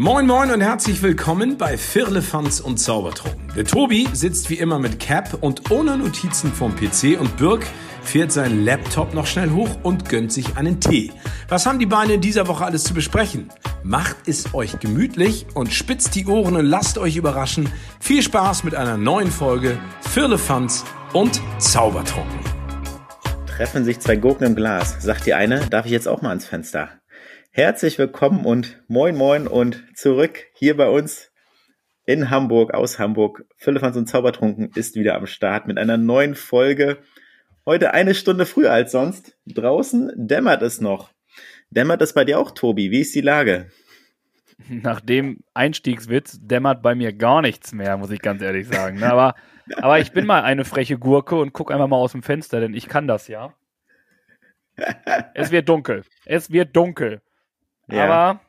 Moin Moin und herzlich willkommen bei Firlefanz und Zaubertrunken. Der Tobi sitzt wie immer mit Cap und ohne Notizen vom PC und Birk fährt seinen Laptop noch schnell hoch und gönnt sich einen Tee. Was haben die Beine in dieser Woche alles zu besprechen? Macht es euch gemütlich und spitzt die Ohren und lasst euch überraschen. Viel Spaß mit einer neuen Folge Firlefanz und Zaubertrunken. Treffen sich zwei Gurken im Glas. Sagt die eine, darf ich jetzt auch mal ans Fenster? Herzlich willkommen und moin moin und zurück hier bei uns in Hamburg, aus Hamburg. Philippans und Zaubertrunken ist wieder am Start mit einer neuen Folge. Heute eine Stunde früher als sonst. Draußen dämmert es noch. Dämmert es bei dir auch, Tobi? Wie ist die Lage? Nach dem Einstiegswitz dämmert bei mir gar nichts mehr, muss ich ganz ehrlich sagen. ne? Aber, aber ich bin mal eine freche Gurke und guck einfach mal aus dem Fenster, denn ich kann das ja. Es wird dunkel. Es wird dunkel. Ja. Aber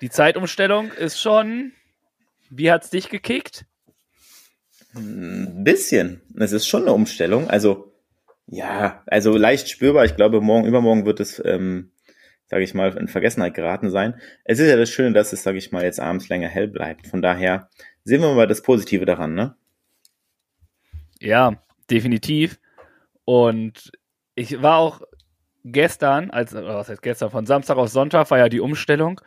die Zeitumstellung ist schon. Wie hat's dich gekickt? Ein bisschen. Es ist schon eine Umstellung. Also, ja, also leicht spürbar. Ich glaube, morgen, übermorgen wird es, ähm, sage ich mal, in Vergessenheit geraten sein. Es ist ja das Schöne, dass es, sage ich mal, jetzt abends länger hell bleibt. Von daher sehen wir mal das Positive daran, ne? Ja, definitiv. Und ich war auch gestern, als, was heißt gestern, von Samstag auf Sonntag war ja die Umstellung.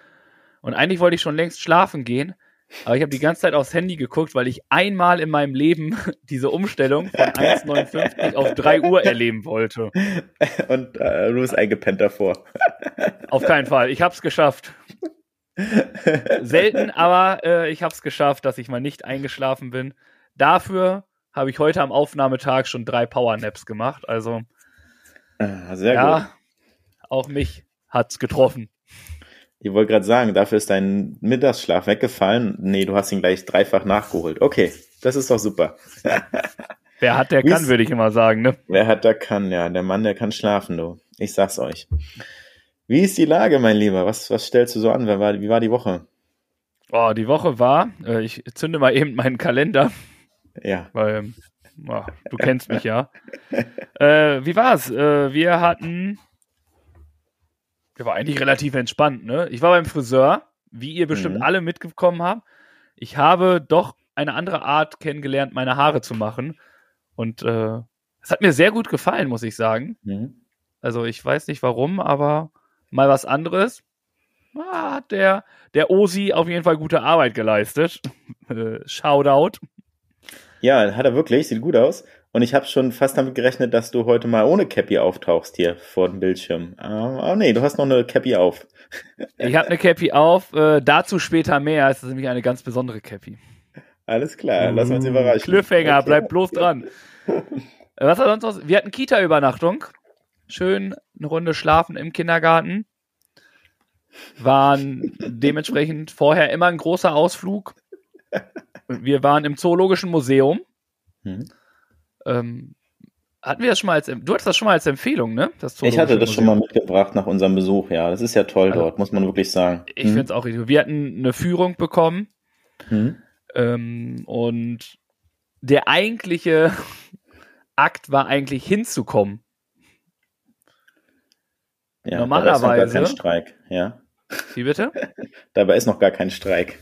Und eigentlich wollte ich schon längst schlafen gehen. Aber ich habe die ganze Zeit aufs Handy geguckt, weil ich einmal in meinem Leben diese Umstellung von 1,59 auf 3 Uhr erleben wollte. Und äh, du bist eingepennt davor. Auf keinen Fall. Ich habe es geschafft. Selten, aber äh, ich habe es geschafft, dass ich mal nicht eingeschlafen bin. Dafür habe ich heute am Aufnahmetag schon drei Powernaps gemacht. Also sehr ja, gut. auch mich hat's getroffen. Ich wollte gerade sagen, dafür ist dein Mittagsschlaf weggefallen. Nee, du hast ihn gleich dreifach nachgeholt. Okay, das ist doch super. Wer hat, der Wie kann, würde ich immer sagen. Ne? Wer hat, der kann, ja. Der Mann, der kann schlafen, du. Ich sag's euch. Wie ist die Lage, mein Lieber? Was, was stellst du so an? Wer war, wie war die Woche? Oh, die Woche war, äh, ich zünde mal eben meinen Kalender, Ja. weil ja, du kennst mich ja. Äh, wie war's? Äh, wir hatten, wir war eigentlich relativ entspannt. Ne? Ich war beim Friseur, wie ihr bestimmt Mhm. alle mitgekommen habt. Ich habe doch eine andere Art kennengelernt, meine Haare zu machen. Und äh, es hat mir sehr gut gefallen, muss ich sagen. Mhm. Also ich weiß nicht warum, aber mal was anderes. Ah, Hat der, der Osi auf jeden Fall gute Arbeit geleistet. Äh, Shoutout. Ja, hat er wirklich. Sieht gut aus. Und ich habe schon fast damit gerechnet, dass du heute mal ohne Cappy auftauchst hier vor dem Bildschirm. Ah, oh, nee, du hast noch eine Cappy auf. Ich habe eine Cappy auf, äh, dazu später mehr. Es ist nämlich eine ganz besondere Cappy. Alles klar, lass uns überraschen. Cliffhanger, Okay. bleib bloß dran. Was war sonst noch? Wir hatten Kita-Übernachtung. Schön eine Runde schlafen im Kindergarten. Waren dementsprechend vorher immer ein großer Ausflug. Wir waren im Zoologischen Museum. Mhm. Ähm, hatten wir das schon mal als, du hattest das schon mal als Empfehlung, ne? Das Ich hatte das schon mal Museum. mitgebracht nach unserem Besuch, ja. Das ist ja toll Also, dort, muss man wirklich sagen. Ich finde es auch richtig. Wir hatten eine Führung bekommen. Mhm. Ähm, und der eigentliche Akt war eigentlich hinzukommen. Ja, Normalerweise- Dabei ist noch gar kein Streik, ja. Wie bitte? Dabei ist noch gar kein Streik.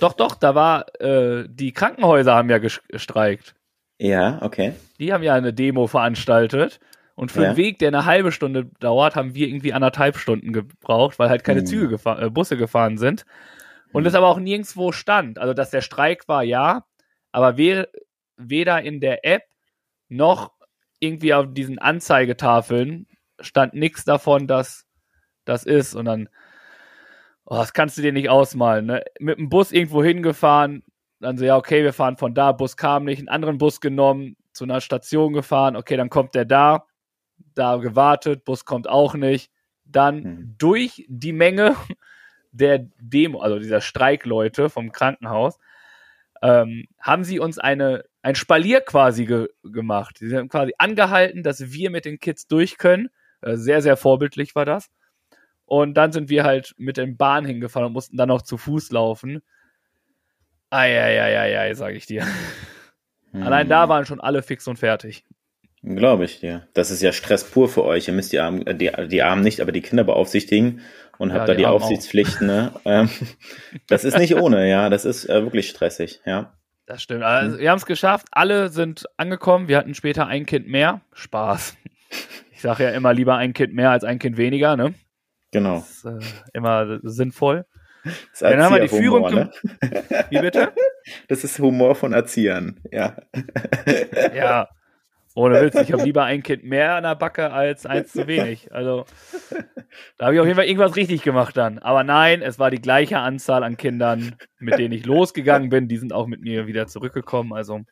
Doch, doch, da war, äh, die Krankenhäuser haben ja ges- gestreikt. Ja, okay. Die haben ja eine Demo veranstaltet. Und für Ja. einen Weg, der eine halbe Stunde dauert, haben wir irgendwie anderthalb Stunden gebraucht, weil halt keine Hm. Züge gefahr äh, Busse gefahren sind. Und es aber auch nirgendwo stand. Also, dass der Streik war, ja, aber we weder in der App noch irgendwie auf diesen Anzeigetafeln stand nichts davon, dass das ist. Und dann, oh, das kannst du dir nicht ausmalen. Ne? Mit dem Bus irgendwo hingefahren, dann so, ja, okay, wir fahren von da, Bus kam nicht, einen anderen Bus genommen, zu einer Station gefahren, okay, dann kommt der da, da gewartet, Bus kommt auch nicht. Dann Mhm. durch die Menge der Demo, also dieser Streikleute vom Krankenhaus, ähm, haben sie uns eine, ein Spalier quasi ge gemacht. Sie haben quasi angehalten, dass wir mit den Kids durch können. Äh, sehr, sehr vorbildlich war das. Und dann sind wir halt mit den Bahn hingefahren und mussten dann noch zu Fuß laufen. Eieieiei, sage ich dir. Hm. Allein da waren schon alle fix und fertig. Glaube ich dir. Das ist ja Stress pur für euch. Ihr müsst die Armen, äh, die, die Armen nicht, aber die Kinder beaufsichtigen und Ja, habt da die die Armen Aufsichtspflichten. Ne? Ähm, das ist nicht ohne, ja. Das ist äh, wirklich stressig, ja. Das stimmt. Also, wir haben es geschafft. Alle sind angekommen. Wir hatten später ein Kind mehr. Spaß. Ich sage ja immer lieber ein Kind mehr als ein Kind weniger. Ne? Genau. Das ist äh, immer sinnvoll. Das Dann haben wir die Führung Erzieherhumor, ne? Wie bitte? Das ist Humor von Erziehern, ja. Ja. Ohne Witz, ich habe lieber ein Kind mehr an der Backe als eins zu wenig. Also, da habe ich auf jeden Fall irgendwas richtig gemacht dann. Aber nein, es war die gleiche Anzahl an Kindern, mit denen ich losgegangen bin. Die sind auch mit mir wieder zurückgekommen. Also,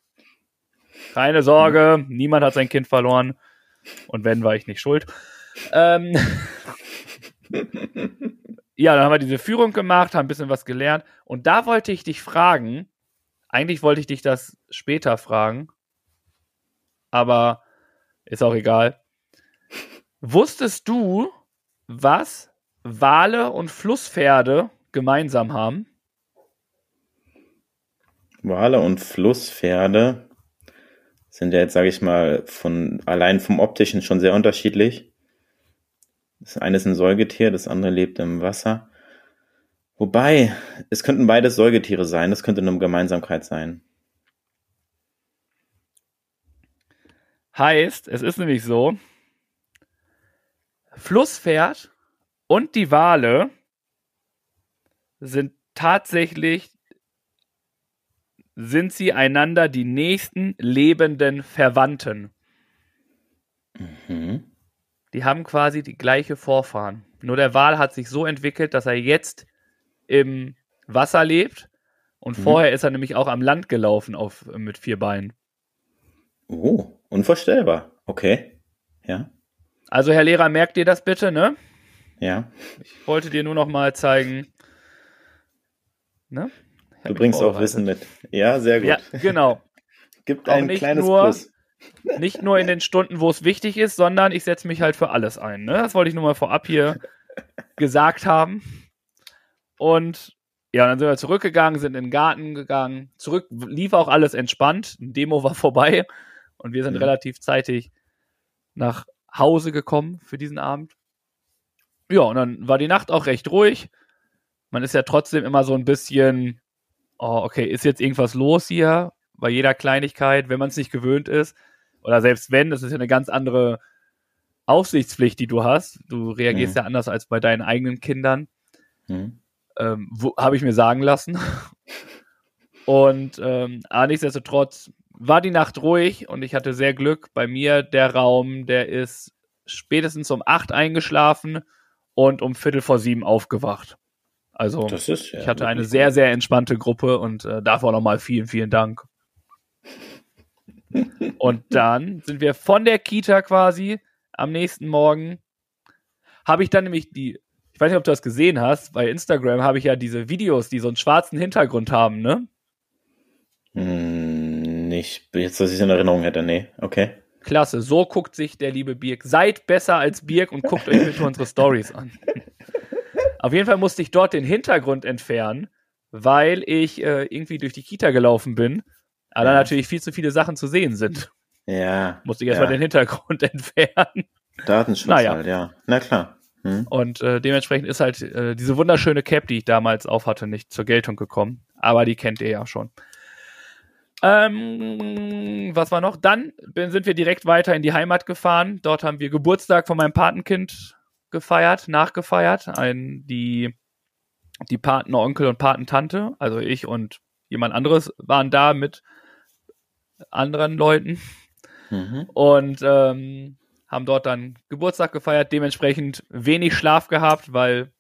keine Sorge, niemand hat sein Kind verloren. Und wenn, war ich nicht schuld. Ähm, ja, dann haben wir diese Führung gemacht, haben ein bisschen was gelernt. Und da wollte ich dich fragen, eigentlich wollte ich dich das später fragen, aber ist auch egal. Wusstest du, was Wale und Flusspferde gemeinsam haben? Wale und Flusspferde sind ja jetzt, sage ich mal, von allein vom optischen schon sehr unterschiedlich. Das eine ist ein Säugetier, das andere lebt im Wasser. Wobei, es könnten beides Säugetiere sein, das könnte eine Gemeinsamkeit sein. Heißt, es ist nämlich so, Flusspferd und die Wale sind tatsächlich, sind sie einander die nächsten lebenden Verwandten. Mhm. Die haben quasi die gleiche Vorfahren. Nur der Wal hat sich so entwickelt, dass er jetzt im Wasser lebt und Mhm. vorher ist er nämlich auch am Land gelaufen auf, mit vier Beinen. Oh, unvorstellbar. Okay. Ja, Also Herr Lehrer, merkt ihr das bitte, ne? ja. Ich wollte dir nur noch mal zeigen. Ne? Du bringst auch. Wissen mit. Ja, sehr gut. Ja, genau. Gibt Auch ein kleines nur- Plus. Nicht nur in den Stunden, wo es wichtig ist, sondern ich setze mich halt für alles ein. Ne? Das wollte ich nur mal vorab hier gesagt haben. Und ja, dann sind wir zurückgegangen, sind in den Garten gegangen. Zurück lief auch alles entspannt. Ein Demo war vorbei und wir sind Mhm. relativ zeitig nach Hause gekommen für diesen Abend. Ja, und dann war die Nacht auch recht ruhig. Man ist ja trotzdem immer so ein bisschen, oh, okay, ist jetzt irgendwas los hier bei jeder Kleinigkeit, wenn man es nicht gewöhnt ist. Oder selbst wenn, das ist ja eine ganz andere Aufsichtspflicht, die du hast. Du reagierst Mhm. ja anders als bei deinen eigenen Kindern Hm. ähm, habe ich mir sagen lassen. Und ähm, aber nichtsdestotrotz war die Nacht ruhig und ich hatte sehr Glück. Bei mir der Raum, der ist spätestens um acht eingeschlafen und um Viertel vor sieben aufgewacht. Also ist ja ich hatte eine sehr, sehr entspannte Gruppe und äh, dafür nochmal vielen, vielen Dank. Und dann sind wir von der Kita quasi am nächsten Morgen. Habe ich dann nämlich die, ich weiß nicht, ob du das gesehen hast, bei Instagram habe ich ja diese Videos, die so einen schwarzen Hintergrund haben, ne? Hm, nicht, jetzt, dass ich es in Erinnerung hätte. Nee, okay. Klasse, so guckt sich der liebe Birk. Seid besser als Birk und guckt euch bitte unsere Stories an. Auf jeden Fall musste ich dort den Hintergrund entfernen, weil ich äh, irgendwie durch die Kita gelaufen bin, aber da Ja. natürlich viel zu viele Sachen zu sehen sind. Ja. Musste ich erstmal ja. den Hintergrund entfernen. Datenschutz Naja. halt, ja. Na klar. Hm. Und äh, dementsprechend ist halt äh, diese wunderschöne Cap, die ich damals aufhatte, nicht zur Geltung gekommen. Aber die kennt ihr ja schon. Ähm, was war noch? Dann sind wir direkt weiter in die Heimat gefahren. Dort haben wir Geburtstag von meinem Patenkind gefeiert, nachgefeiert. Ein, die, die Patenonkel und Patentante, also ich und jemand anderes, waren da mit anderen Leuten Mhm. und ähm, haben dort dann Geburtstag gefeiert, dementsprechend wenig Schlaf gehabt, weil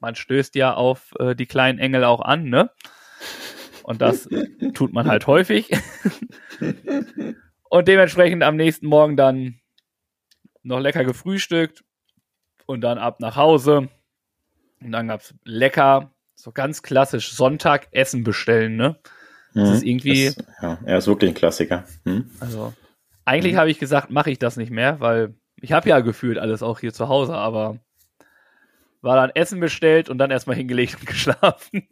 man stößt ja auf äh, die kleinen Engel auch an, ne? Und das tut man halt häufig. Und dementsprechend am nächsten Morgen dann noch lecker gefrühstückt und dann ab nach Hause. Und dann gab's lecker, so ganz klassisch Sonntag Essen bestellen, ne? Das Mhm. ist irgendwie, Das, ja, er ist wirklich ein Klassiker. Hm? also eigentlich habe ich gesagt, mache ich das nicht mehr, weil ich habe ja gefühlt alles auch hier zu Hause, aber war dann Essen bestellt und dann erstmal hingelegt und geschlafen.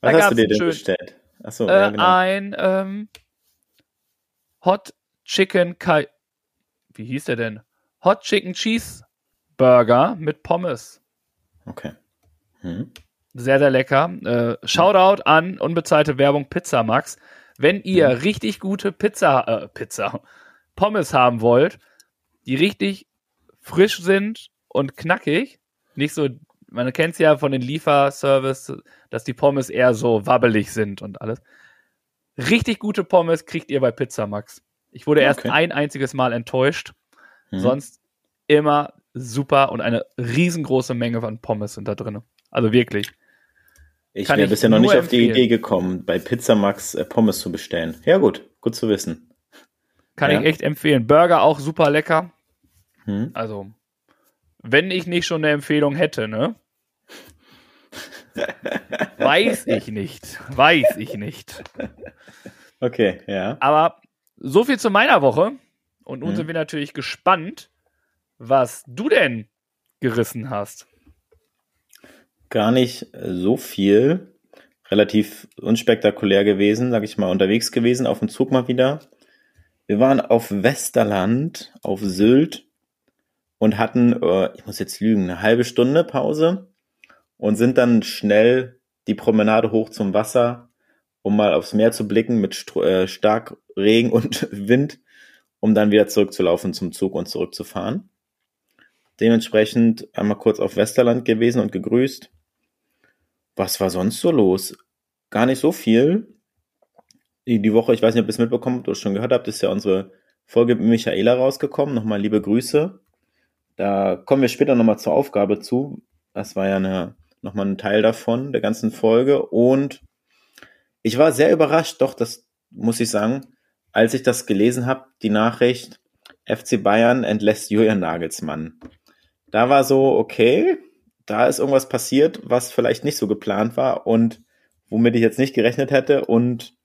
Was hast du dir denn schönen- bestellt? Achso, äh, ja, genau. Ein ähm, Hot Chicken Kai wie hieß der denn? Hot Chicken Cheeseburger mit Pommes. Okay. Hm? Sehr, sehr lecker. Äh, Shoutout an unbezahlte Werbung Pizza Max. Wenn ihr Mhm. richtig gute Pizza, äh, Pizza, Pommes haben wollt, die richtig frisch sind und knackig, nicht so, man kennt es ja von den Lieferservice, dass die Pommes eher so wabbelig sind und alles. Richtig gute Pommes kriegt ihr bei Pizza Max. Ich wurde erst Okay. ein einziges Mal enttäuscht. Mhm. Sonst immer super und eine riesengroße Menge von Pommes sind da drin. Also wirklich. Ich wäre bisher noch nicht auf die empfehlen. Idee gekommen, bei Pizza Max äh, Pommes zu bestellen. Ja, gut, gut zu wissen. Kann Ja. ich echt empfehlen. Burger auch super lecker. Hm? Also, wenn ich nicht schon eine Empfehlung hätte, ne? Weiß ich nicht. Weiß ich nicht. Okay, ja. Aber so viel zu meiner Woche. Und nun Mhm. sind wir natürlich gespannt, was du denn gerissen hast. Gar nicht so viel. Relativ unspektakulär gewesen, sag ich mal, unterwegs gewesen, auf dem Zug mal wieder. Wir waren auf Westerland, auf Sylt und hatten, äh, ich muss jetzt lügen, eine halbe Stunde Pause und sind dann schnell die Promenade hoch zum Wasser, um mal aufs Meer zu blicken mit Stro äh, stark Regen und Wind, um dann wieder zurückzulaufen zum Zug und zurückzufahren. Dementsprechend einmal kurz auf Westerland gewesen und gegrüßt. Was war sonst so los? Gar nicht so viel. Die, die Woche, ich weiß nicht, ob ihr es mitbekommen habt oder schon gehört habt, ist ja unsere Folge mit Michaela rausgekommen. Nochmal liebe Grüße. Da kommen wir später nochmal zur Aufgabe zu. Das war ja eine, nochmal ein Teil davon, der ganzen Folge. Und ich war sehr überrascht, doch, das muss ich sagen, als ich das gelesen habe, die Nachricht, FC Bayern entlässt Julian Nagelsmann. Da war so, okay, da ist irgendwas passiert, was vielleicht nicht so geplant war und womit ich jetzt nicht gerechnet hätte und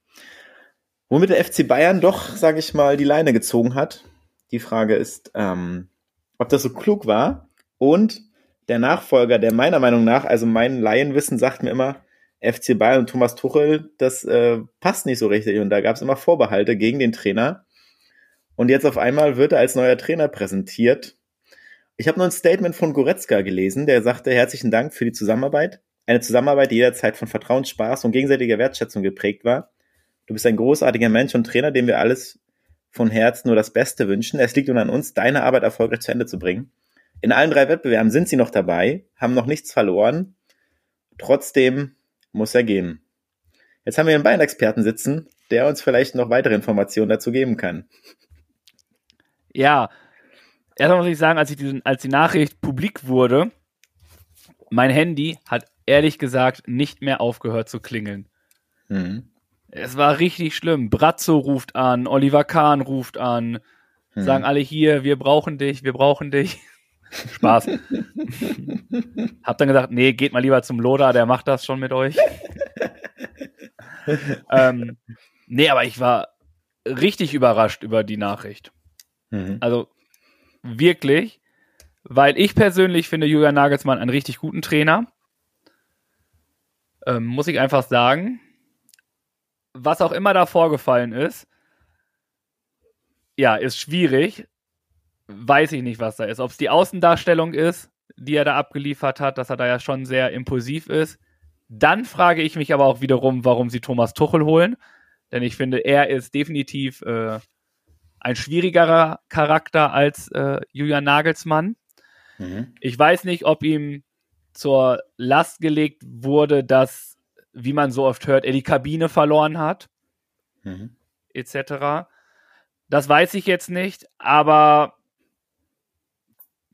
womit der FC Bayern doch, sage ich mal, die Leine gezogen hat. Die Frage ist, ähm, ob das so klug war und der Nachfolger, der meiner Meinung nach, also mein Laienwissen sagt mir immer, FC Bayern und Thomas Tuchel, das äh, passt nicht so richtig und da gab es immer Vorbehalte gegen den Trainer und jetzt auf einmal wird er als neuer Trainer präsentiert ich habe nur ein Statement von Goretzka gelesen, der sagte, herzlichen Dank für die Zusammenarbeit. Eine Zusammenarbeit, die jederzeit von Vertrauen, Spaß und gegenseitiger Wertschätzung geprägt war. Du bist ein großartiger Mensch und Trainer, dem wir alles von Herzen nur das Beste wünschen. Es liegt nun an uns, deine Arbeit erfolgreich zu Ende zu bringen. In allen drei Wettbewerben sind sie noch dabei, haben noch nichts verloren. Trotzdem muss er gehen. Jetzt haben wir einen Bayern-Experten sitzen, der uns vielleicht noch weitere Informationen dazu geben kann. Ja, erstmal muss ich sagen, als, ich diesen, als die Nachricht publik wurde, mein Handy hat ehrlich gesagt nicht mehr aufgehört zu klingeln. Hm. Es war richtig schlimm. Brazzo ruft an, Oliver Kahn ruft an, Hm. sagen alle hier, wir brauchen dich, wir brauchen dich. Spaß. Hab dann gesagt, nee, geht mal lieber zum Loda, der macht das schon mit euch. ähm, nee, aber ich war richtig überrascht über die Nachricht. Mhm. Also wirklich, weil ich persönlich finde Julian Nagelsmann einen richtig guten Trainer. Ähm, muss ich einfach sagen. Was auch immer da vorgefallen ist, ja, ist schwierig. Weiß ich nicht, was da ist. Ob es die Außendarstellung ist, die er da abgeliefert hat, dass er da ja schon sehr impulsiv ist. Dann frage ich mich aber auch wiederum, warum sie Thomas Tuchel holen. Denn ich finde, er ist definitiv äh, ein schwierigerer Charakter als äh, Julian Nagelsmann. Mhm. Ich weiß nicht, ob ihm zur Last gelegt wurde, dass, wie man so oft hört, er die Kabine verloren hat, Mhm. etc. Das weiß ich jetzt nicht, aber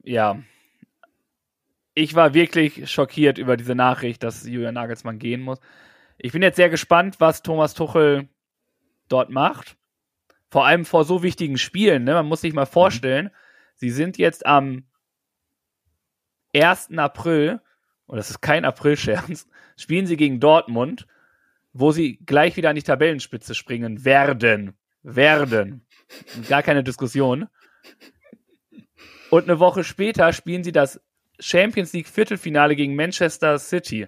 ja, ich war wirklich schockiert über diese Nachricht, dass Julian Nagelsmann gehen muss. Ich bin jetzt sehr gespannt, was Thomas Tuchel dort macht. Vor allem vor so wichtigen Spielen. Ne? Man muss sich mal vorstellen, sie sind jetzt am 1. April und das ist kein Aprilscherz, spielen sie gegen Dortmund, wo sie gleich wieder an die Tabellenspitze springen werden. Werden. Gar keine Diskussion. Und eine Woche später spielen sie das Champions League Viertelfinale gegen Manchester City.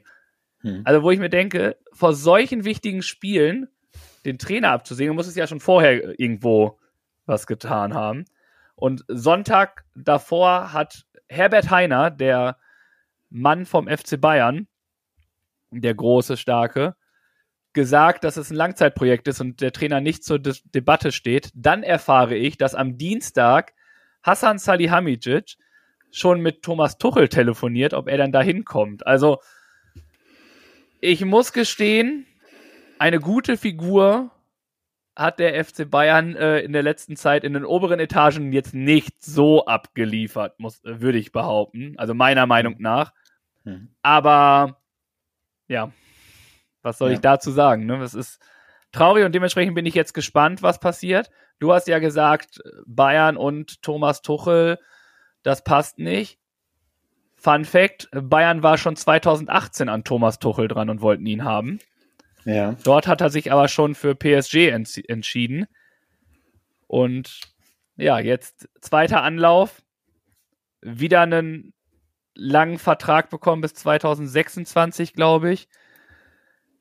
Hm. Also, wo ich mir denke, vor solchen wichtigen Spielen den Trainer abzusehen, muss es ja schon vorher irgendwo was getan haben. Und Sonntag davor hat Herbert Heiner, der Mann vom FC Bayern, der große, starke, gesagt, dass es ein Langzeitprojekt ist und der Trainer nicht zur De Debatte steht. Dann erfahre ich, dass am Dienstag Hassan Salihamidzic schon mit Thomas Tuchel telefoniert, ob er dann da hinkommt. Also, ich muss gestehen, eine gute Figur hat der FC Bayern äh, in der letzten Zeit in den oberen Etagen jetzt nicht so abgeliefert, muss, äh, würde ich behaupten. Also meiner Meinung nach. Mhm. Aber ja, was soll ja. ich dazu sagen? Ne? Das ist traurig und dementsprechend bin ich jetzt gespannt, was passiert. Du hast ja gesagt, Bayern und Thomas Tuchel, das passt nicht. Fun Fact: Bayern war schon 2018 an Thomas Tuchel dran und wollten ihn haben. Ja. Dort hat er sich aber schon für PSG ents entschieden. Und ja, jetzt zweiter Anlauf. Wieder einen langen Vertrag bekommen bis 2026, glaube ich.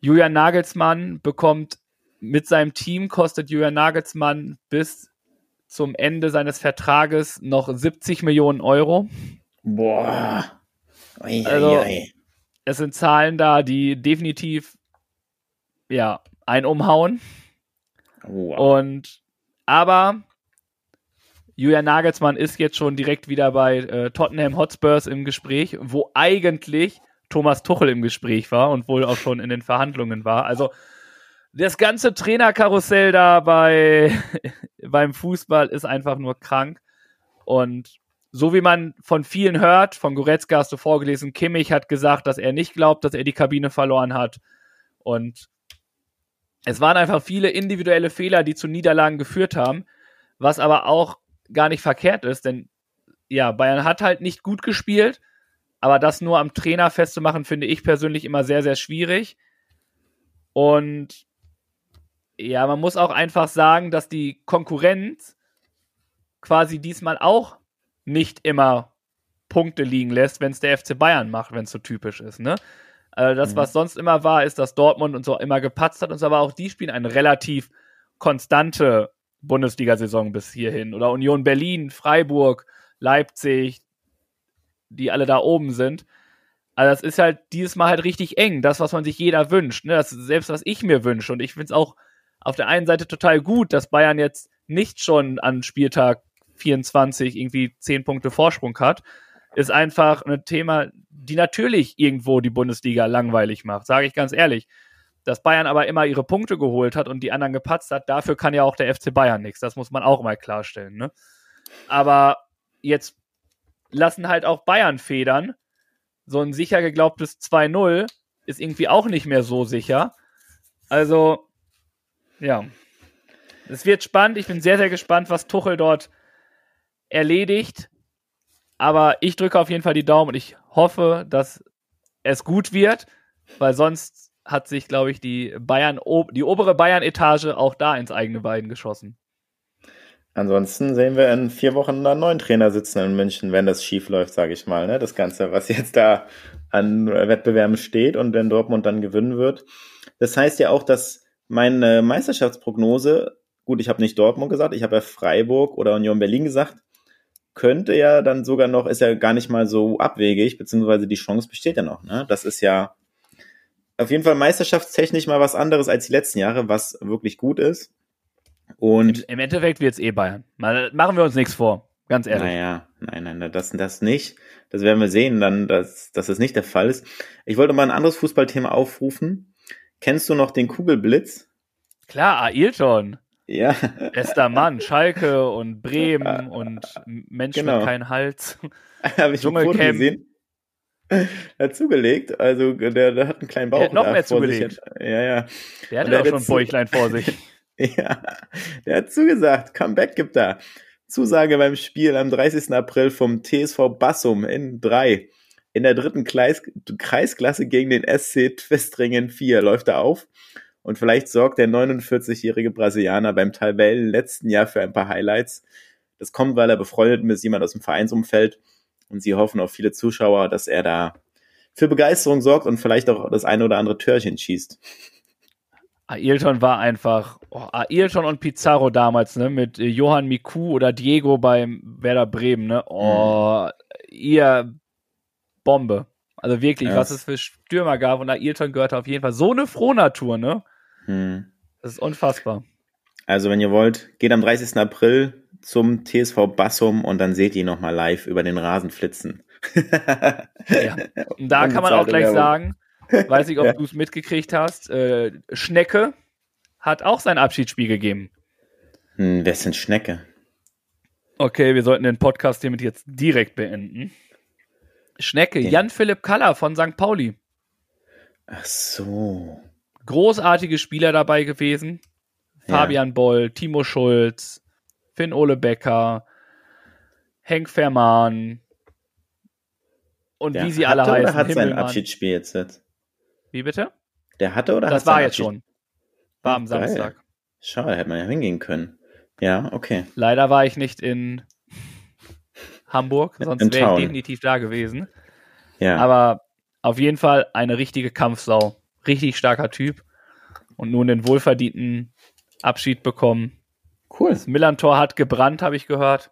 Julian Nagelsmann bekommt mit seinem Team, kostet Julian Nagelsmann bis zum Ende seines Vertrages noch 70 Millionen Euro. Boah. Ui, also, ui. es sind Zahlen da, die definitiv ja, ein umhauen. Wow. Und aber Julian Nagelsmann ist jetzt schon direkt wieder bei äh, Tottenham Hotspurs im Gespräch, wo eigentlich Thomas Tuchel im Gespräch war und wohl auch schon in den Verhandlungen war. Also das ganze Trainerkarussell da bei, beim Fußball ist einfach nur krank. Und so wie man von vielen hört, von Goretzka hast du vorgelesen, Kimmich hat gesagt, dass er nicht glaubt, dass er die Kabine verloren hat. Und es waren einfach viele individuelle Fehler, die zu Niederlagen geführt haben, was aber auch gar nicht verkehrt ist, denn ja, Bayern hat halt nicht gut gespielt, aber das nur am Trainer festzumachen, finde ich persönlich immer sehr, sehr schwierig. Und ja, man muss auch einfach sagen, dass die Konkurrenz quasi diesmal auch nicht immer Punkte liegen lässt, wenn es der FC Bayern macht, wenn es so typisch ist. Ne? Also das, mhm. was sonst immer war, ist, dass Dortmund und so immer gepatzt hat und so, aber auch die spielen eine relativ konstante Bundesliga-Saison bis hierhin. Oder Union Berlin, Freiburg, Leipzig, die alle da oben sind. Also das ist halt dieses Mal halt richtig eng, das, was man sich jeder wünscht. Ne? Das ist selbst, was ich mir wünsche. Und ich finde es auch auf der einen Seite total gut, dass Bayern jetzt nicht schon an Spieltag 24 irgendwie 10 Punkte Vorsprung hat. Ist einfach ein Thema, die natürlich irgendwo die Bundesliga langweilig macht, sage ich ganz ehrlich. Dass Bayern aber immer ihre Punkte geholt hat und die anderen gepatzt hat, dafür kann ja auch der FC Bayern nichts. Das muss man auch mal klarstellen. Ne? Aber jetzt lassen halt auch Bayern federn. So ein sicher geglaubtes 2-0 ist irgendwie auch nicht mehr so sicher. Also, ja. Es wird spannend. Ich bin sehr, sehr gespannt, was Tuchel dort erledigt. Aber ich drücke auf jeden Fall die Daumen und ich hoffe, dass es gut wird, weil sonst hat sich, glaube ich, die Bayern, die obere Bayern-Etage auch da ins eigene Bein geschossen. Ansonsten sehen wir in vier Wochen einen neuen Trainer sitzen in München, wenn das schief läuft, sage ich mal. Ne? Das Ganze, was jetzt da an Wettbewerben steht und wenn Dortmund dann gewinnen wird. Das heißt ja auch, dass meine Meisterschaftsprognose, gut, ich habe nicht Dortmund gesagt, ich habe ja Freiburg oder Union Berlin gesagt, könnte ja dann sogar noch, ist ja gar nicht mal so abwegig, beziehungsweise die Chance besteht ja noch. Ne? Das ist ja auf jeden Fall meisterschaftstechnisch mal was anderes als die letzten Jahre, was wirklich gut ist. Und Im, Endeffekt wird es eh Bayern. Mal, machen wir uns nichts vor, ganz ehrlich. Naja, nein, nein, das, das nicht. Das werden wir sehen, dann, dass, dass das nicht der Fall ist. Ich wollte mal ein anderes Fußballthema aufrufen. Kennst du noch den Kugelblitz? Klar, Ailton. Ja. Bester Mann, Schalke und Bremen und Mensch genau. mit keinem Hals. Habe ich Dschungelcamp. gesehen. Er hat zugelegt, also der, der hat einen kleinen Bauch. Der hat noch mehr zugelegt. Ja, ja. Der hat ja auch schon ein Bäuchlein vor sich. ja, der hat zugesagt, Comeback gibt er. Zusage beim Spiel am 30. April vom TSV Bassum in 3 in der dritten Kreis Kreisklasse gegen den SC Twistringen 4 läuft er auf. Und vielleicht sorgt der 49-jährige Brasilianer beim Tabellen letzten Jahr für ein paar Highlights. Das kommt, weil er befreundet ist, jemand aus dem Vereinsumfeld. Und sie hoffen auf viele Zuschauer, dass er da für Begeisterung sorgt und vielleicht auch das eine oder andere Törchen schießt. Ailton war einfach, oh, Ailton und Pizarro damals, ne, mit Johann Miku oder Diego beim Werder Bremen, ne, oh, mhm. ihr Bombe. Also wirklich, ja. was es für Stürmer gab und Ailton gehörte auf jeden Fall so eine Frohnatur, ne. Mhm. Das ist unfassbar. Also, wenn ihr wollt, geht am 30. April zum TSV Bassum und dann seht ihr nochmal live über den Rasen flitzen. ja. Und da kann man auch gleich sagen, weiß ich, ob ja. du es mitgekriegt hast, äh, Schnecke hat auch sein Abschiedsspiel gegeben. Hm, wer ist denn Schnecke? Okay, wir sollten den Podcast hiermit jetzt direkt beenden. Schnecke, ja. Jan-Philipp Kaller von St. Pauli. Ach so. Großartige Spieler dabei gewesen. Fabian ja. Boll, Timo Schulz, Finn Ole Becker, Henk Verman und Der wie sie alle heißen. Der hat Himmelmann. sein Abschiedsspiel jetzt. Wie bitte? Der hatte oder Das war jetzt schon. War am Geil. Samstag. Schade, hätte man ja hingehen können. Ja, okay. Leider war ich nicht in Hamburg, sonst wäre ich definitiv da gewesen. Ja. Aber auf jeden Fall eine richtige Kampfsau. Richtig starker Typ. Und nun den wohlverdienten Abschied bekommen. Cool. Das Millantor hat gebrannt, habe ich gehört.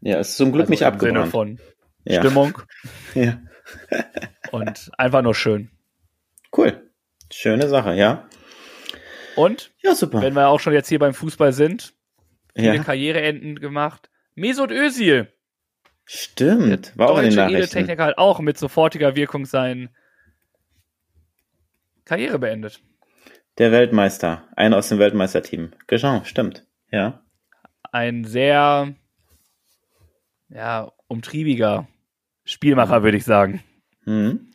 Ja, es ist zum Glück also nicht abgebrannt. Sinne von ja. Stimmung. ja. Und einfach nur schön. Cool. Schöne Sache, ja. Und? Ja, super. Wenn wir auch schon jetzt hier beim Fußball sind, viele ja. Karriereenden gemacht. Mesut Özil. Stimmt, war auch in den Nachrichten. Techniker halt auch mit sofortiger Wirkung sein Karriere beendet. Der Weltmeister, einer aus dem Weltmeisterteam. Genau, stimmt. Ja. Ein sehr ja, umtriebiger Spielmacher, würde ich sagen. Mhm.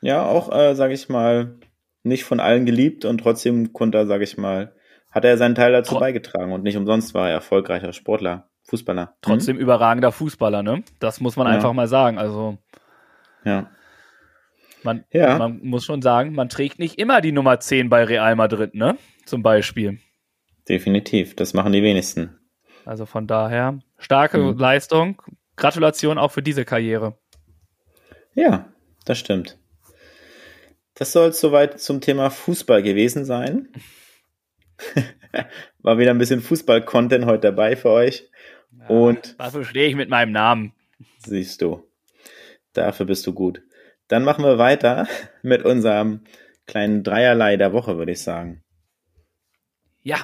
Ja, auch, äh, sage ich mal, nicht von allen geliebt und trotzdem konnte er, sage ich mal, hat er seinen Teil dazu Tro beigetragen und nicht umsonst war er erfolgreicher Sportler, Fußballer. Mhm. Trotzdem mhm. überragender Fußballer, ne? Das muss man ja. einfach mal sagen. Also. Ja. Man, ja. man muss schon sagen, man trägt nicht immer die Nummer 10 bei Real Madrid, ne? Zum Beispiel. Definitiv, das machen die wenigsten. Also von daher, starke mhm. Leistung. Gratulation auch für diese Karriere. Ja, das stimmt. Das soll es soweit zum Thema Fußball gewesen sein. War wieder ein bisschen Fußball-Content heute dabei für euch. Ja, Und dafür stehe ich mit meinem Namen. Siehst du. Dafür bist du gut. Dann machen wir weiter mit unserem kleinen Dreierlei der Woche, würde ich sagen. Ja.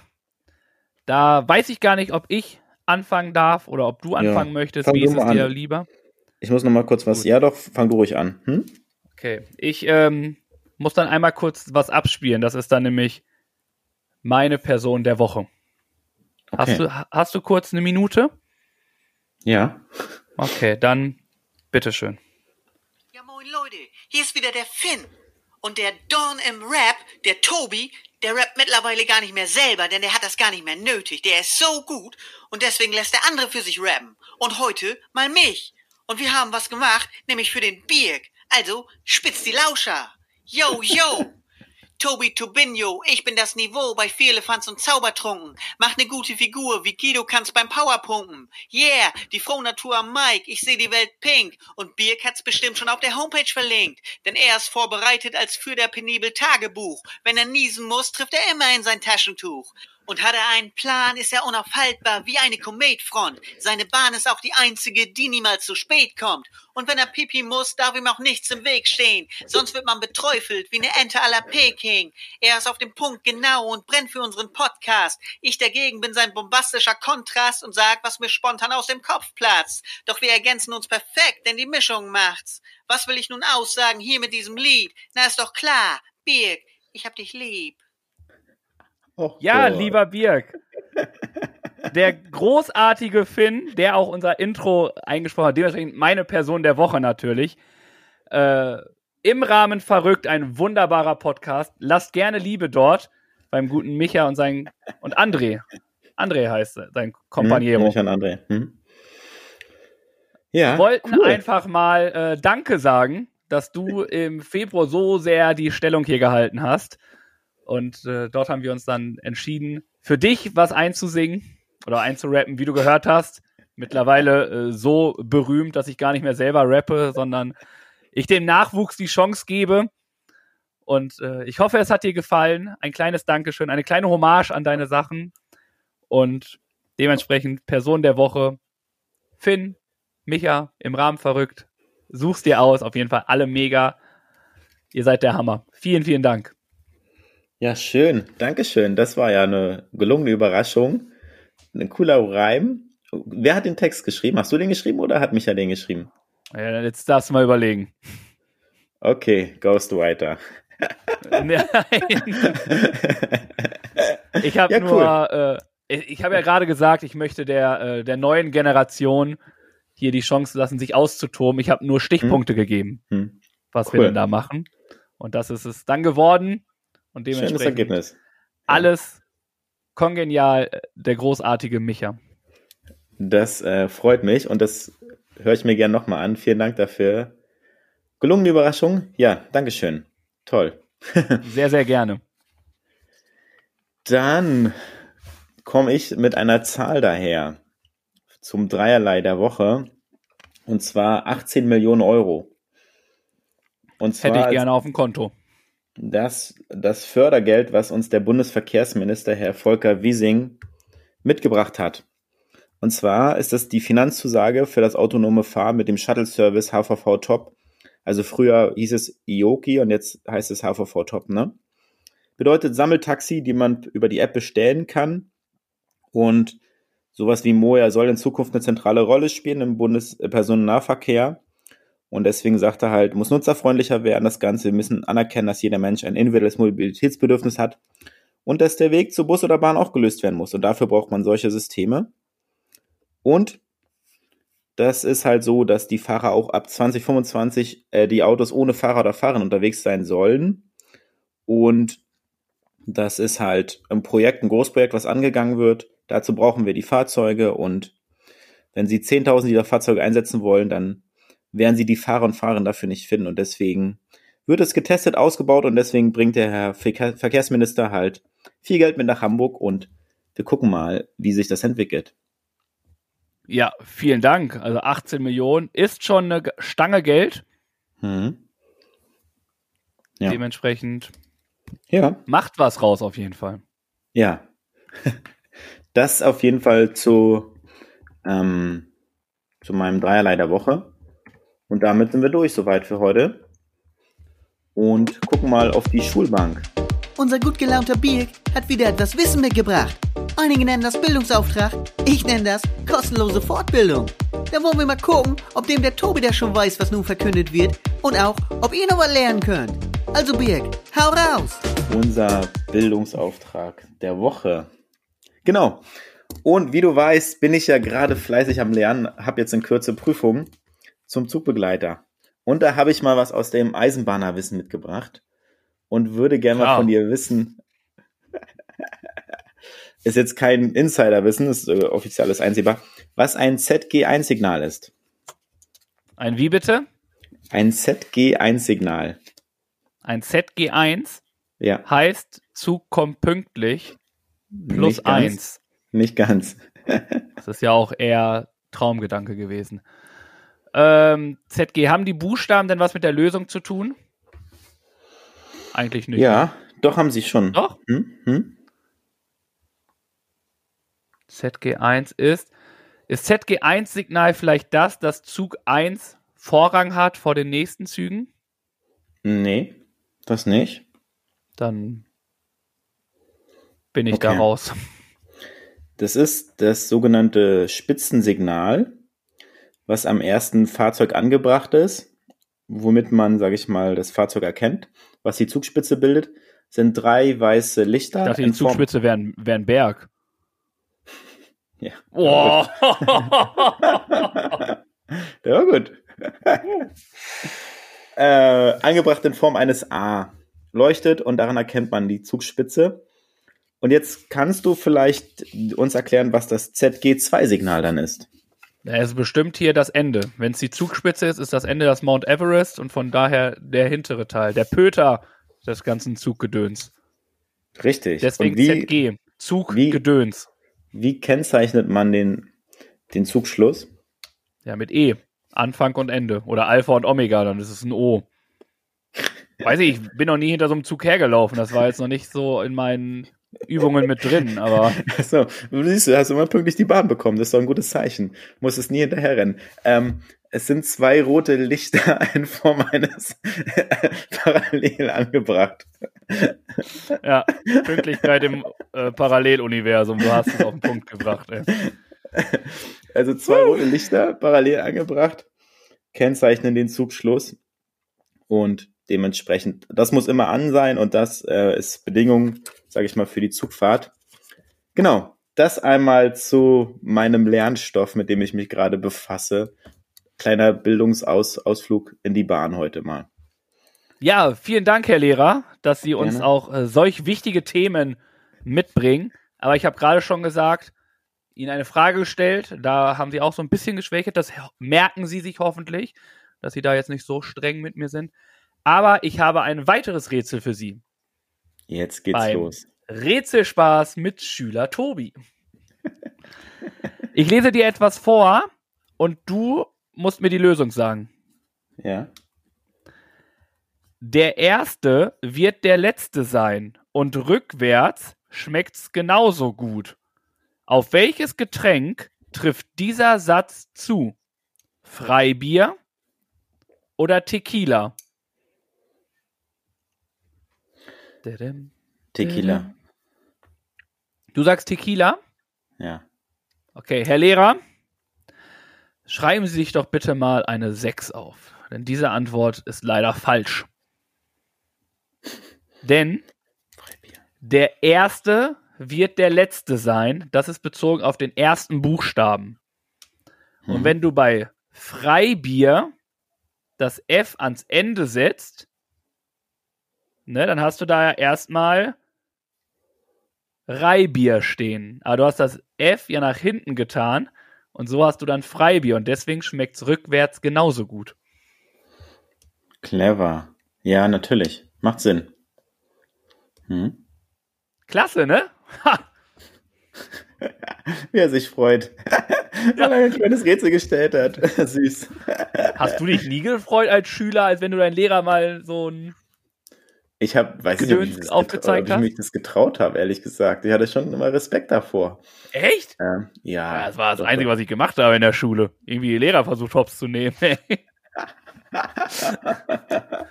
Da weiß ich gar nicht, ob ich anfangen darf oder ob du anfangen ja. möchtest. Wie ist es dir lieber? Ich muss noch mal kurz was. Gut. Ja, doch, fang du ruhig an. Hm? Okay. Ich ähm, muss dann einmal kurz was abspielen. Das ist dann nämlich meine Person der Woche. Okay. Hast, du, hast du kurz eine Minute? Ja. Okay, dann bitteschön. Leute, hier ist wieder der Finn. Und der Don im Rap, der Tobi, der rappt mittlerweile gar nicht mehr selber, denn der hat das gar nicht mehr nötig. Der ist so gut und deswegen lässt der andere für sich rappen. Und heute mal mich. Und wir haben was gemacht, nämlich für den Birk. Also spitz die Lauscher. Yo, yo! Tobi Tobinho, ich bin das Niveau bei Vierlefanz und Zaubertrunken. Mach ne gute Figur, wie Guido kannst beim Powerpumpen. Yeah, die Frohnatur am Mike, ich seh die Welt pink. Und Birk hat's bestimmt schon auf der Homepage verlinkt. Denn er ist vorbereitet als für der penibel Tagebuch. Wenn er niesen muss, trifft er immer in sein Taschentuch. Und hat er einen Plan, ist er unaufhaltbar wie eine Kometfront. Seine Bahn ist auch die einzige, die niemals zu spät kommt. Und wenn er pipi muss, darf ihm auch nichts im Weg stehen. Sonst wird man beträufelt wie eine Ente à la Peking. Er ist auf dem Punkt genau und brennt für unseren Podcast. Ich dagegen bin sein bombastischer Kontrast und sag, was mir spontan aus dem Kopf platzt. Doch wir ergänzen uns perfekt, denn die Mischung macht's. Was will ich nun aussagen hier mit diesem Lied? Na, ist doch klar. Birg, ich hab dich lieb. Oh, ja, Gott. lieber Birg. Der großartige Finn, der auch unser Intro eingesprochen hat, dementsprechend meine Person der Woche natürlich. Äh, Im Rahmen verrückt, ein wunderbarer Podcast. Lasst gerne Liebe dort beim guten Micha und sein und André. André heißt sein Kompaniero. Hm, Micha und André. Hm. Ja, wollten cool. einfach mal äh, Danke sagen, dass du im Februar so sehr die Stellung hier gehalten hast. Und äh, dort haben wir uns dann entschieden, für dich was einzusingen oder einzurappen, wie du gehört hast. Mittlerweile äh, so berühmt, dass ich gar nicht mehr selber rappe, sondern ich dem Nachwuchs die Chance gebe. Und äh, ich hoffe, es hat dir gefallen. Ein kleines Dankeschön, eine kleine Hommage an deine Sachen. Und dementsprechend Person der Woche, Finn, Micha, im Rahmen verrückt. Such's dir aus, auf jeden Fall alle mega. Ihr seid der Hammer. Vielen, vielen Dank. Ja, schön. Dankeschön. Das war ja eine gelungene Überraschung. Ein cooler Reim. Wer hat den Text geschrieben? Hast du den geschrieben oder hat Micha den geschrieben? Ja, jetzt darfst du mal überlegen. Okay, Ghostwriter. Nein. Ich habe Ja, nur, äh, ich, habe ja gerade gesagt, ich möchte der, äh, der neuen Generation hier die Chance lassen, sich auszutoben. Ich habe nur Stichpunkte gegeben, Hm. was Cool. wir denn da machen. Und das ist es dann geworden. Und Schönes dementsprechend Ergebnis. alles kongenial, äh, der großartige Micha. Das äh, freut mich und das höre ich mir gerne nochmal an. Vielen Dank dafür. Gelungene Überraschung? Ja, Dankeschön. Toll. Sehr, sehr gerne. Dann komme ich mit einer Zahl daher zum Dreierlei der Woche und zwar 18 Millionen Euro. Und zwar Hätte ich gerne auf dem Konto. Das, das Fördergeld, was uns der Bundesverkehrsminister Herr Volker Wiesing mitgebracht hat. Und zwar ist das die Finanzzusage für das autonome Fahren mit dem Shuttle-Service HVV Top. Also früher hieß es IOKI und jetzt heißt es HVV Top, ne? Bedeutet Sammeltaxi, die man über die App bestellen kann. Und sowas wie Moja soll in Zukunft eine zentrale Rolle spielen im Bundespersonennahverkehr. Und deswegen sagt er halt, muss nutzerfreundlicher werden, das Ganze. Wir müssen anerkennen, dass jeder Mensch ein individuelles Mobilitätsbedürfnis hat und dass der Weg zu Bus oder Bahn auch gelöst werden muss. Und dafür braucht man solche Systeme. Und das ist halt so, dass die Fahrer auch ab 2025 äh, die Autos ohne Fahrer oder Fahrerin unterwegs sein sollen. Und das ist halt ein Projekt, ein Großprojekt, was angegangen wird. Dazu brauchen wir die Fahrzeuge und wenn Sie 10.000 dieser Fahrzeuge einsetzen wollen, dann werden Sie die Fahrer und Fahrerinnen dafür nicht finden. Und deswegen wird es getestet, ausgebaut und deswegen bringt der Herr Verkehr- Verkehrsminister halt viel Geld mit nach Hamburg und wir gucken mal, wie sich das entwickelt. Ja, vielen Dank. Also 18 Millionen ist schon eine Stange Geld. Mhm. Ja. Dementsprechend Ja, macht was raus auf jeden Fall. ja. Das auf jeden Fall zu, ähm, zu meinem Dreierlei der Woche. Und damit sind wir durch soweit für heute. Und gucken mal auf die Schulbank. Unser gut gelaunter Birk hat wieder etwas Wissen mitgebracht. Einige nennen das Bildungsauftrag, ich nenne das kostenlose Fortbildung. Da wollen wir mal gucken, ob dem der Tobi da schon weiß, was nun verkündet wird und auch, ob ihr noch was lernen könnt. Also Birk, hau raus! unser Bildungsauftrag der Woche. Genau. Und wie du weißt, bin ich ja gerade fleißig am Lernen, habe jetzt in Kürze Prüfungen zum Zugbegleiter. Und da habe ich mal was aus dem Eisenbahnerwissen mitgebracht und würde gerne mal von dir wissen. ist jetzt kein Insiderwissen, ist äh, offizielles einsehbar, was ein ZG1-Signal ist. Ein wie bitte? Ein ZG1-Signal. Ein ZG1 Ja, heißt Zug kommt pünktlich plus Nicht ganz. 1. nicht ganz. Das ist ja auch eher Traumgedanke gewesen. Ähm, ZG, haben die Buchstaben denn was mit der Lösung zu tun? Eigentlich nicht. Ja, doch haben sie schon. Doch? Hm? Hm? ZG1 ist. Ist ZG1-Signal vielleicht das, dass Zug 1 Vorrang hat vor den nächsten Zügen? Nee, das nicht. Dann bin ich Okay. da raus. Das ist das sogenannte Spitzensignal, was am ersten Fahrzeug angebracht ist, womit man, sage ich mal, das Fahrzeug erkennt. Was die Zugspitze bildet, sind drei weiße Lichter. Ich dachte, die Form- Zugspitze wäre ein, wär ein Berg. Ja, Boah. der war gut. äh, angebracht in Form eines A. Leuchtet und daran erkennt man die Zugspitze. Und jetzt kannst du vielleicht uns erklären, was das ZG2-Signal dann ist. Es ist bestimmt hier das Ende. Wenn es die Zugspitze ist, ist das Ende das Mount Everest und von daher der hintere Teil, der Pöter des ganzen Zuggedöns. Richtig. Deswegen wie, ZG. Zuggedöns. wie kennzeichnet man den, den Zugschluss? Ja, mit E. Anfang und Ende. Oder Alpha und Omega, dann ist es ein O. Weiß ich, ich bin noch nie hinter so einem Zug hergelaufen. Das war jetzt noch nicht so in meinen Übungen mit drin, aber So, du siehst, du hast immer pünktlich die Bahn bekommen. Das ist doch ein gutes Zeichen. Muss es nie hinterher rennen. Ähm, es sind zwei rote Lichter in Form eines parallel angebracht. ja, Pünktlichkeit im äh, Paralleluniversum. Du hast es auf den Punkt gebracht. Ey. Also zwei rote Lichter parallel angebracht, kennzeichnen den Zugschluss und dementsprechend, das muss immer an sein und das äh, ist Bedingung, sage ich mal, für die Zugfahrt. Genau, das einmal zu meinem Lernstoff, mit dem ich mich gerade befasse. Kleiner Bildungsausflug in die Bahn heute mal. Ja, vielen Dank, Herr Lehrer, dass Sie uns Gerne. auch äh, solch wichtige Themen mitbringen. Aber ich habe gerade schon gesagt, Ihnen eine Frage gestellt. Da haben Sie auch so ein bisschen geschwächt. Das merken Sie sich hoffentlich, dass Sie da jetzt nicht so streng mit mir sind. Aber ich habe ein weiteres Rätsel für Sie. Jetzt geht's Beim los. Rätselspaß mit Schüler Tobi. Ich lese dir etwas vor und du musst mir die Lösung sagen. Ja. Der erste wird der letzte sein und rückwärts schmeckt's genauso gut. Auf welches Getränk trifft dieser Satz zu? Freibier oder Tequila? Tequila. Du sagst Tequila? Ja. Okay, Herr Lehrer, schreiben Sie sich doch bitte mal eine 6 auf, denn diese Antwort ist leider falsch. Denn der erste wird der letzte sein. Das ist bezogen auf den ersten Buchstaben. Und Mhm. wenn du bei Freibier das F ans Ende setzt, ne, dann hast du da ja erstmal Reibier stehen. Aber du hast das F ja nach hinten getan und so hast du dann Freibier und deswegen schmeckt es rückwärts genauso gut. Clever. Ja, natürlich. Macht Sinn. Hm? Klasse, ne? Ha! Wie er sich freut. Weil er ein kleines Rätsel gestellt hat. Süß. Hast du dich nie gefreut als Schüler, als wenn du deinen Lehrer mal so ein. Ich habe, weiß nicht, ob ich, das aufgezeigt ob ich mich das getraut habe, ehrlich gesagt. Ich hatte schon immer Respekt davor. Echt? Ähm, ja. Ja, das war das doch, Einzige, was ich gemacht habe in der Schule. Irgendwie die Lehrer versucht hops zu nehmen.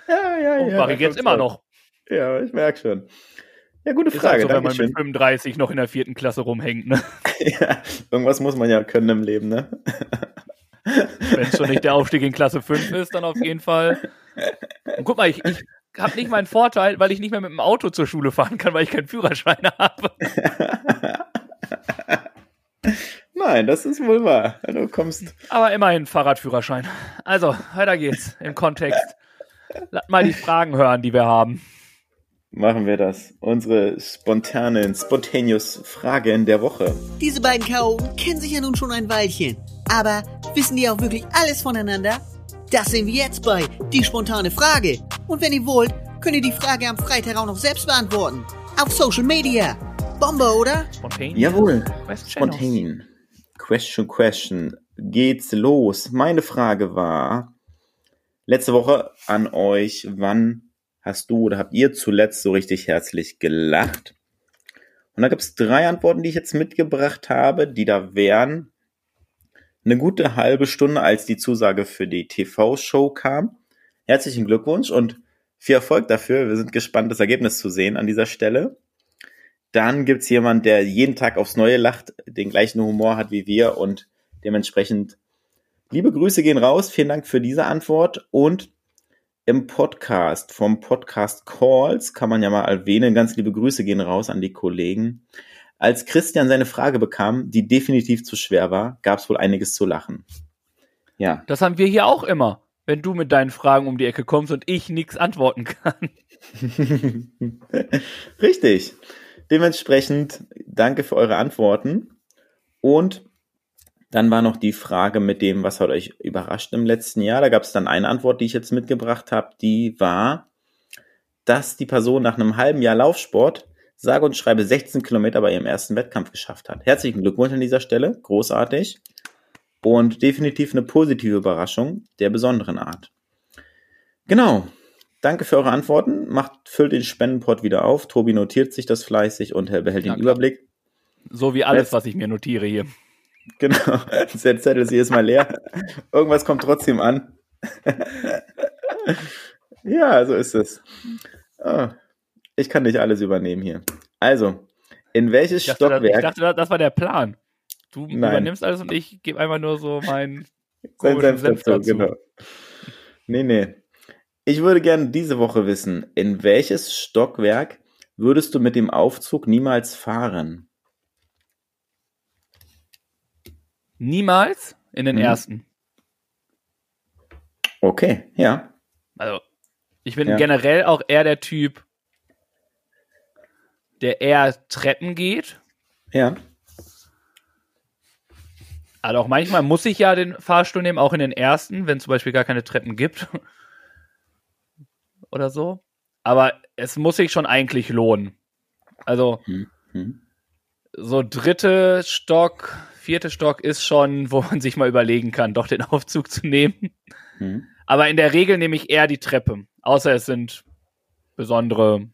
Ja, ja, Und ja. mache ich jetzt immer noch. Ja, ich merke schon. Ja, gute Ist Frage. halt so, wenn man mit 35 noch in der vierten Klasse rumhängt, ne? ja, irgendwas muss man ja können im Leben, ne? Wenn es schon nicht der Aufstieg in Klasse 5 ist, dann auf jeden Fall. Und guck mal, ich, ich habe nicht meinen Vorteil, weil ich nicht mehr mit dem Auto zur Schule fahren kann, weil ich keinen Führerschein habe. Nein, das ist wohl wahr. Du kommst. Aber immerhin Fahrradführerschein. Also, weiter geht's im Kontext. Lass mal die Fragen hören, die wir haben. Machen wir das. Unsere spontanen, spontaneous Fragen der Woche. Diese beiden Chaoten kennen sich ja nun schon ein Weilchen. Aber wissen die auch wirklich alles voneinander? Das sehen wir jetzt bei Die spontane Frage. Und wenn ihr wollt, könnt ihr die Frage am Freitag auch noch selbst beantworten. Auf Social Media. Bombe, oder? Spontan. Jawohl. Spontan. Question, question. Geht's los? Meine Frage war letzte Woche an euch, wann hast du oder habt ihr zuletzt so richtig herzlich gelacht? Und da gibt's drei Antworten, die ich jetzt mitgebracht habe, die da wären eine gute halbe Stunde, als die Zusage für die TV-Show kam. Herzlichen Glückwunsch und viel Erfolg dafür. Wir sind gespannt, das Ergebnis zu sehen an dieser Stelle. Dann gibt's jemand, der jeden Tag aufs Neue lacht, den gleichen Humor hat wie wir und dementsprechend liebe Grüße gehen raus. Vielen Dank für diese Antwort und im Podcast vom Podcast Calls kann man ja mal erwähnen, ganz liebe Grüße gehen raus an die Kollegen. Als Christian seine Frage bekam, die definitiv zu schwer war, gab's wohl einiges zu lachen. Ja, Das haben wir hier auch immer. Wenn du mit deinen Fragen um die Ecke kommst und ich nichts antworten kann. Richtig. Dementsprechend danke für eure Antworten. Und Dann war noch die Frage mit dem, was hat euch überrascht im letzten Jahr. Da gab es dann eine Antwort, die ich jetzt mitgebracht habe, die war, dass die Person nach einem halben Jahr Laufsport sage und schreibe 16 Kilometer bei ihrem ersten Wettkampf geschafft hat. Herzlichen Glückwunsch an dieser Stelle, großartig und definitiv eine positive Überraschung der besonderen Art. Genau. Danke für eure Antworten. Macht, füllt den Spendenport wieder auf. Tobi notiert sich das fleißig und behält den. Überblick. So wie alles, Letzt- was ich mir notiere hier. Genau. Der Zettel ist jedes Mal leer. Irgendwas kommt trotzdem an. ja, so ist es. Ah, Ich kann nicht alles übernehmen hier. Also, in welches Ich dachte, das, ich Stockwerk dachte, das war der Plan. Du Nein. übernimmst alles und ich gebe einfach nur so meinen sein Senf dazu, dazu. genau. Nee, nee. Ich würde gerne diese Woche wissen, in welches Stockwerk würdest du mit dem Aufzug niemals fahren? Niemals in den Mhm. ersten. Okay, ja. Also, ich bin Ja. generell auch eher der Typ, der eher Treppen geht. Ja. Also auch manchmal muss ich ja den Fahrstuhl nehmen, auch in den ersten, wenn es zum Beispiel gar keine Treppen gibt. Oder so. Aber es muss sich schon eigentlich lohnen. Also, Hm. so dritte Stock, vierte Stock ist schon, wo man sich mal überlegen kann, doch den Aufzug zu nehmen. Hm. Aber in der Regel nehme ich eher die Treppe. Außer es sind besondere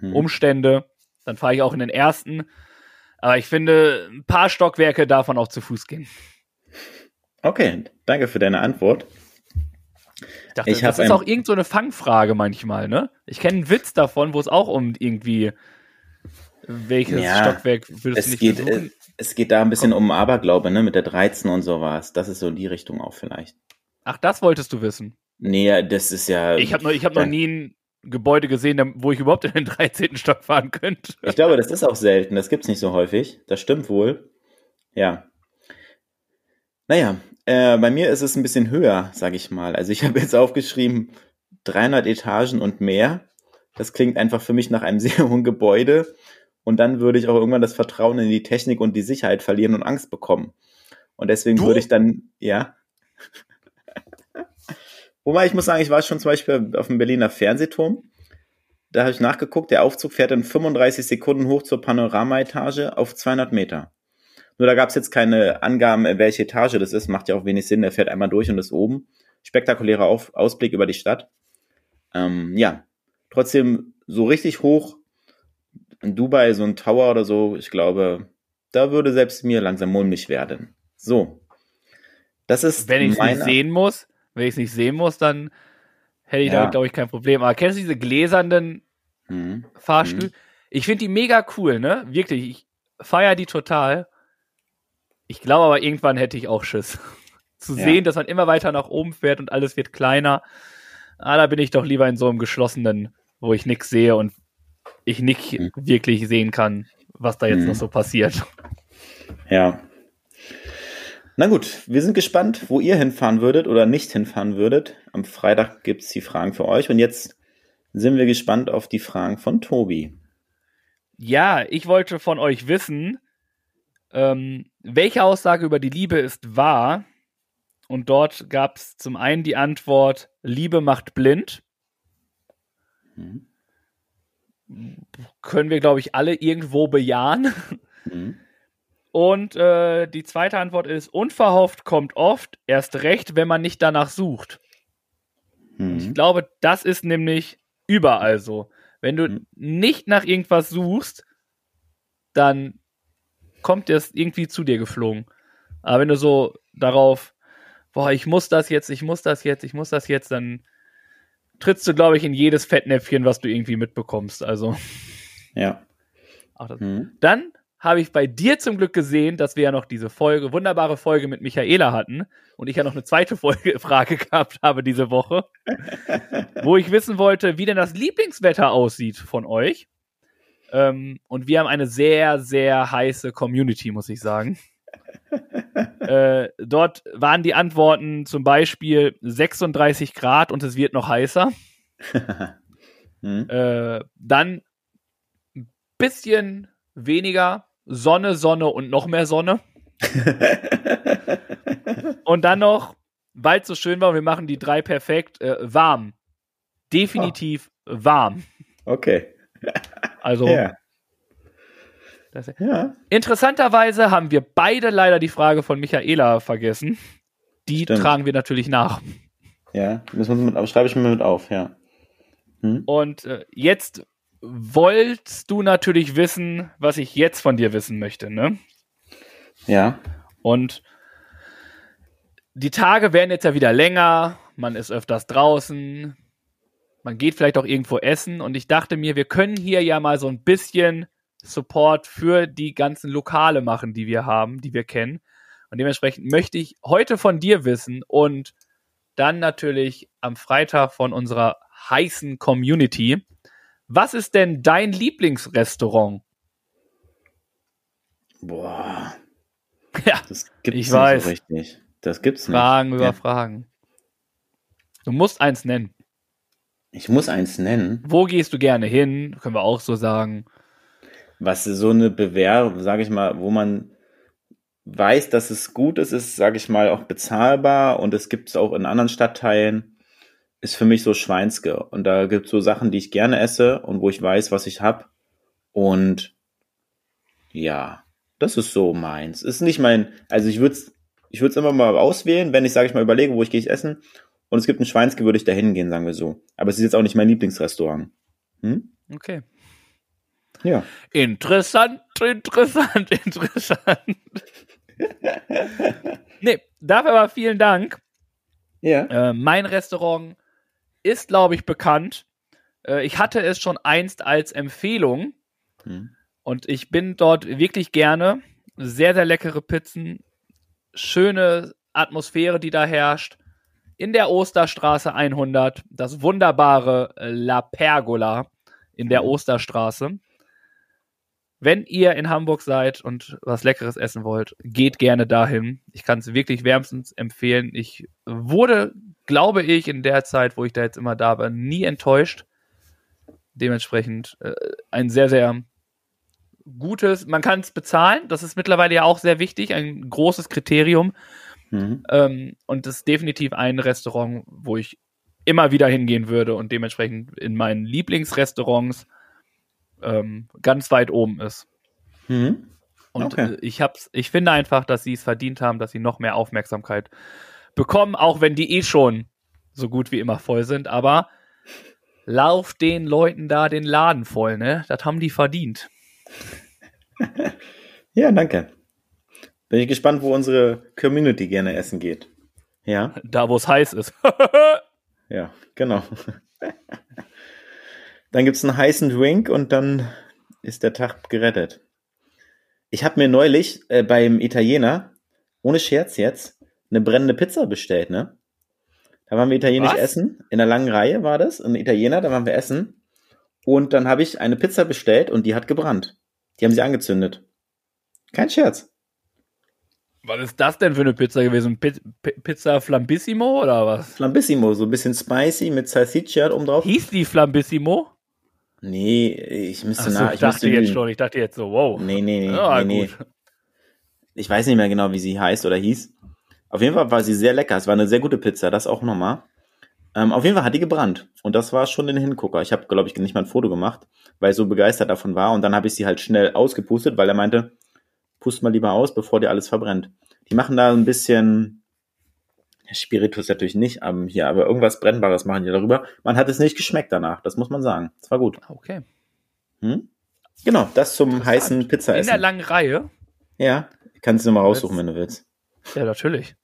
Hm. Umstände. Dann fahre ich auch in den ersten. Aber ich finde, ein paar Stockwerke man auch zu Fuß gehen. Okay, danke für deine Antwort. Ich dachte, Ich das ist auch irgend so eine Fangfrage manchmal, ne? Ich kenne einen Witz davon, wo es auch um irgendwie welches Ja, Stockwerk würdest du Es nicht geht, äh, es geht da ein bisschen um Aberglaube, ne, mit der 13 und sowas. Das ist so in die Richtung auch vielleicht. Ach, das wolltest du wissen. Nee, das ist ja. Ich habe noch, ich hab noch nie ein Gebäude gesehen, wo ich überhaupt in den 13. Stock fahren könnte. Ich glaube, das ist auch selten. Das gibt's nicht so häufig. Das stimmt wohl. Ja. Naja, äh, bei mir ist es ein bisschen höher, sage ich mal. Also ich habe jetzt aufgeschrieben 300 Etagen und mehr. Das klingt einfach für mich nach einem sehr hohen Gebäude. Und dann würde ich auch irgendwann das Vertrauen in die Technik und die Sicherheit verlieren und Angst bekommen. Und deswegen Du? würde ich dann, ja. Wobei ich muss sagen, ich war schon zum Beispiel auf dem Berliner Fernsehturm. Da habe ich nachgeguckt, der Aufzug fährt in 35 Sekunden hoch zur Panoramaetage auf 200 Meter. Nur da gab es jetzt keine Angaben, welche Etage das ist. Macht ja auch wenig Sinn. Der fährt einmal durch und ist oben. Spektakulärer Auf Ausblick über die Stadt. Ähm, ja, trotzdem so richtig hoch in Dubai, so ein Tower oder so, ich glaube, da würde selbst mir langsam mulmig werden. So. Das ist Wenn ich es sehen muss, wenn ich es nicht sehen muss, dann hätte ich Ja. damit, glaube ich, kein Problem. Aber kennst du diese gläsernen Hm. Fahrstühle? Ich finde die mega cool, ne? Wirklich. Ich feiere die total. Ich glaube aber, irgendwann hätte ich auch Schiss. Zu Ja. sehen, dass man immer weiter nach oben fährt und alles wird kleiner. Ah, da bin ich doch lieber in so einem geschlossenen, wo ich nichts sehe und ich nicht Hm. wirklich sehen kann, was da jetzt noch so passiert. Ja. Na gut, wir sind gespannt, wo ihr hinfahren würdet oder nicht hinfahren würdet. Am Freitag gibt's die Fragen für euch und jetzt sind wir gespannt auf die Fragen von Tobi. Ja, ich wollte von euch wissen, ähm, welche Aussage über die Liebe ist wahr? Und dort gab es zum einen die Antwort, Liebe macht blind. Mhm. Können wir, glaube ich, alle irgendwo bejahen. Mhm. Und äh, die zweite Antwort ist, unverhofft kommt oft, erst recht, wenn man nicht danach sucht. Ich Mhm. glaube, das ist nämlich überall so. Wenn du Mhm. nicht nach irgendwas suchst, dann kommt das irgendwie zu dir geflogen. Aber wenn du so darauf, boah, ich muss das jetzt, ich muss das jetzt, ich muss das jetzt, dann trittst du, glaube ich, in jedes Fettnäpfchen, was du irgendwie mitbekommst. Also, Ja. auch das. Mhm. Dann habe ich bei dir zum Glück gesehen, dass wir ja noch diese Folge, wunderbare Folge mit Michaela hatten und ich ja noch eine zweite Folge, Frage gehabt habe diese Woche, wo ich wissen wollte, wie denn das Lieblingswetter aussieht von euch. Ähm, und wir haben eine sehr, sehr heiße Community, muss ich sagen. äh, dort waren die Antworten zum Beispiel 36 Grad und es wird noch heißer. Mhm. Äh, dann ein bisschen weniger Sonne, Sonne und noch mehr Sonne. Und dann noch, weil es so schön war und wir machen die drei perfekt, äh, warm. Definitiv warm. Okay. Also, Ja. das, Ja. interessanterweise haben wir beide leider die Frage von Michaela vergessen. Die Stimmt. tragen wir natürlich nach. Ja. Müssen wir mit, schreibe ich mir mit auf, ja. Hm? Und äh, jetzt wolltest du natürlich wissen, was ich jetzt von dir wissen möchte, ne? Ja. Und die Tage werden jetzt ja wieder länger, man ist öfters draußen, man geht vielleicht auch irgendwo essen und ich dachte mir, wir können hier ja mal so ein bisschen Support für die ganzen Lokale machen, die wir haben, die wir kennen. Und dementsprechend möchte ich heute von dir wissen und dann natürlich am Freitag von unserer heißen Community. Was ist denn dein Lieblingsrestaurant? Boah. Ja, Das gibt's Ich nicht weiß. so richtig. Das gibt's nicht. Fragen über Ja. Fragen. Du musst eins nennen. Ich muss eins nennen. Wo gehst du gerne hin? Können wir auch so sagen. was so eine Bewehr, sage ich mal, wo man weiß, dass es gut ist, ist, sage ich mal, auch bezahlbar und es gibt es auch in anderen Stadtteilen, ist für mich so Schweinske. Und da gibt es so Sachen, die ich gerne esse und wo ich weiß, was ich hab. Und ja, das ist so meins. Ist nicht mein, also ich würde es ich würd's immer mal auswählen, wenn ich, sage ich mal, überlege, wo ich gehe ich essen. Und es gibt ein Schweinske, würde ich da hingehen, sagen wir so. Aber es ist jetzt auch nicht mein Lieblingsrestaurant. Hm? Okay. Ja. Interessant, interessant, interessant. nee, dafür aber vielen Dank. Ja. Äh, mein Restaurant ist, glaube ich, bekannt. Äh, ich hatte es schon einst als Empfehlung Hm. und ich bin dort wirklich gerne. Sehr, sehr leckere Pizzen, schöne Atmosphäre, die da herrscht. In der Osterstraße 100, das wunderbare äh, La Pergola in der Mhm. Osterstraße. Wenn ihr in Hamburg seid und was Leckeres essen wollt, geht gerne dahin. Ich kann es wirklich wärmstens empfehlen. Ich wurde, glaube ich, in der Zeit, wo ich da jetzt immer da war, nie enttäuscht. Dementsprechend äh, ein sehr, sehr gutes, man kann es bezahlen, das ist mittlerweile ja auch sehr wichtig, ein großes Kriterium. Mhm. Ähm, und das ist definitiv ein Restaurant, wo ich immer wieder hingehen würde und dementsprechend in meinen Lieblingsrestaurants ähm, ganz weit oben ist. Mhm. Und Okay. äh, ich hab's, ich finde einfach, dass sie es verdient haben, dass sie noch mehr Aufmerksamkeit bekommen, auch wenn die eh schon so gut wie immer voll sind. Aber lauf den Leuten da den Laden voll, ne? Das haben die verdient. Ja, danke. Bin ich gespannt, wo unsere Community gerne essen geht. Ja, Da, wo es heiß ist. ja, genau. dann gibt's einen heißen Drink und dann ist der Tag gerettet. Ich habe mir neulich äh, beim Italiener, ohne Scherz jetzt, eine brennende Pizza bestellt, ne? Da waren wir italienisch Was? essen. In der langen Reihe war das, ein Italiener, da waren wir essen. Und dann habe ich eine Pizza bestellt und die hat gebrannt. Die haben sie angezündet. Kein Scherz. Was ist das denn für eine Pizza gewesen? Pi Pi Pizza Flambissimo oder was? Flambissimo, so ein bisschen spicy mit Salsiccia oben drauf. Hieß die Flambissimo? Nee, ich müsste Achso, nach, ich dachte jetzt schon. Ich dachte jetzt so, wow. Nee, nee, nee, Ja, nee, nee. Ich weiß nicht mehr genau, wie sie heißt oder hieß. Auf jeden Fall war sie sehr lecker. Es war eine sehr gute Pizza, das auch nochmal. Ähm, auf jeden Fall hat die gebrannt. Und das war schon ein Hingucker. Ich habe, glaube ich, nicht mal ein Foto gemacht, weil ich so begeistert davon war. Und dann habe ich sie halt schnell ausgepustet, weil er meinte, pust mal lieber aus, bevor dir alles verbrennt. Die machen da ein bisschen Spiritus natürlich nicht ähm, hier, aber irgendwas Brennbares machen die darüber. Man hat es nicht geschmeckt danach, das muss man sagen. Es war gut. Okay. Hm? Genau, das zum heißen In der Pizzaessen. langen Reihe? Ja, kannst du mal raussuchen, wenn du willst. Ja, natürlich.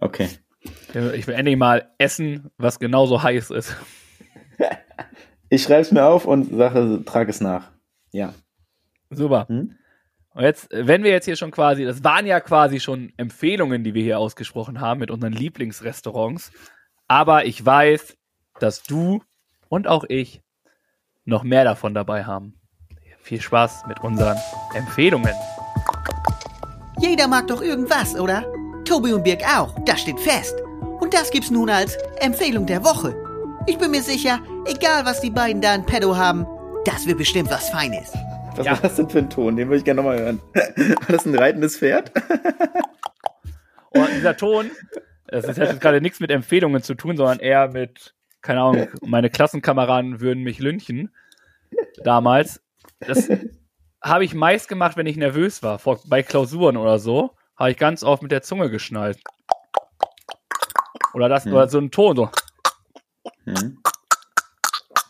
Okay. Ich will endlich mal essen, was genauso heiß ist. Ich schreibe es mir auf und sage, trage es nach. Ja. Super. Hm? Und jetzt, wenn wir jetzt hier schon quasi, das waren ja quasi schon Empfehlungen, die wir hier ausgesprochen haben mit unseren Lieblingsrestaurants. Aber ich weiß, dass du und auch ich noch mehr davon dabei haben. Viel Spaß mit unseren Empfehlungen. Jeder mag doch irgendwas, oder? Tobi und Birg auch, das steht fest. Und das gibt's nun als Empfehlung der Woche. Ich bin mir sicher, egal was die beiden da in petto haben, das wird bestimmt was Feines. Was Ja. war das denn für ein Ton? Den würde ich gerne nochmal hören. War das ein reitendes Pferd? Und dieser Ton, das ist- hat jetzt gerade nichts mit Empfehlungen zu tun, sondern eher mit, keine Ahnung, meine Klassenkameraden würden mich lynchen. Damals. Das habe ich meist gemacht, wenn ich nervös war. Vor, bei Klausuren oder so, habe ich ganz oft mit der Zunge geschnallt. Oder das, Hm. oder so ein Ton, so Hm.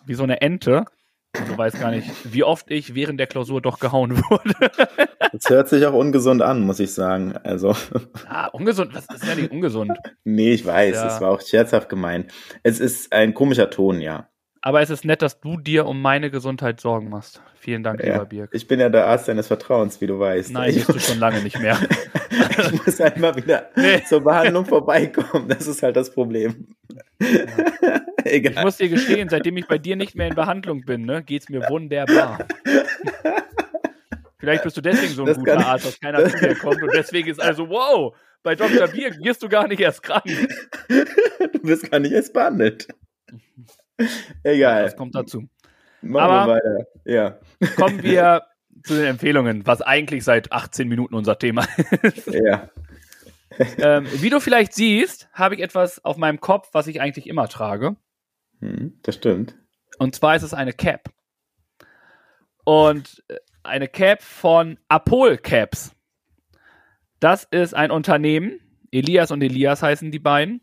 wie so eine Ente. Du weißt gar nicht, wie oft ich während der Klausur doch gehauen wurde. Das hört sich auch ungesund an, muss ich sagen. Also, ah, ungesund, das ist ja nicht ungesund. nee, ich weiß, Ja. es war auch scherzhaft gemeint. Es ist ein komischer Ton, ja. Aber es ist nett, dass du dir um meine Gesundheit Sorgen machst. Vielen Dank, ja. lieber Birk. Ich bin ja der Arzt deines Vertrauens, wie du weißt. Nein, ich, bist du schon lange nicht mehr. ich muss halt mal wieder Nee. zur Behandlung vorbeikommen. Das ist halt das Problem. Egal. Ich muss dir gestehen, seitdem ich bei dir nicht mehr in Behandlung bin, ne, geht's mir wunderbar. Vielleicht bist du deswegen so ein Das guter Arzt, dass keiner zu dir kommt und deswegen ist also, wow, bei Dr. Birk wirst du gar nicht erst krank. du bist gar nicht erst behandelt. Egal. Das kommt dazu. Machen Aber- wir weiter. Ja. Kommen wir zu den Empfehlungen, was eigentlich seit 18 Minuten unser Thema ist. Ja. ähm, wie du vielleicht siehst, habe ich etwas auf meinem Kopf, was ich eigentlich immer trage. Hm, das stimmt. Und zwar ist es eine Cap. Und äh, eine Cap von Apol Caps. Das ist ein Unternehmen, Elias und Elias heißen die beiden,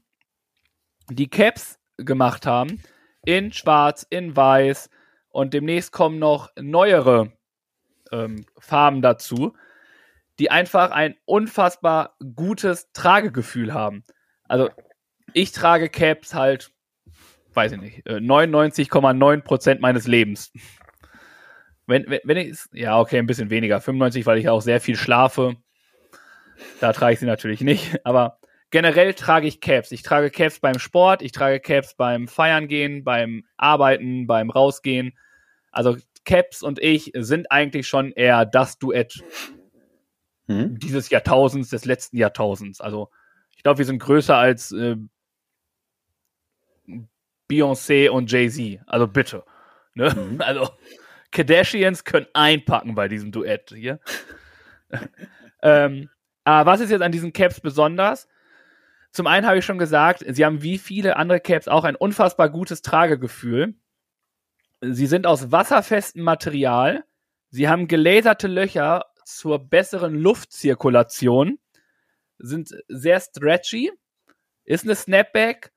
die Caps gemacht haben in schwarz, in weiß und demnächst kommen noch neuere ähm, Farben dazu, die einfach ein unfassbar gutes Tragegefühl haben. Also ich trage Caps halt weiß ich nicht, äh, 99,9 Prozent meines Lebens. Wenn, wenn, wenn ich, ja, okay, ein bisschen weniger, 95, weil ich auch sehr viel schlafe. Da trage ich sie natürlich nicht, aber generell trage ich Caps. Ich trage Caps beim Sport, ich trage Caps beim Feiern gehen, beim Arbeiten, beim Rausgehen. Also Caps und ich sind eigentlich schon eher das Duett Hm? dieses Jahrtausends, des letzten Jahrtausends. Also ich glaube, wir sind größer als äh, Beyoncé und Jay-Z. Also bitte. Ne? Mhm. Also Kardashians können einpacken bei diesem Duett hier. ähm, aber was ist jetzt an diesen Caps besonders? Zum einen habe ich schon gesagt, sie haben wie viele andere Caps auch ein unfassbar gutes Tragegefühl. Sie sind aus wasserfestem Material. Sie haben gelaserte Löcher zur besseren Luftzirkulation. Sind sehr stretchy. Ist eine Snapback.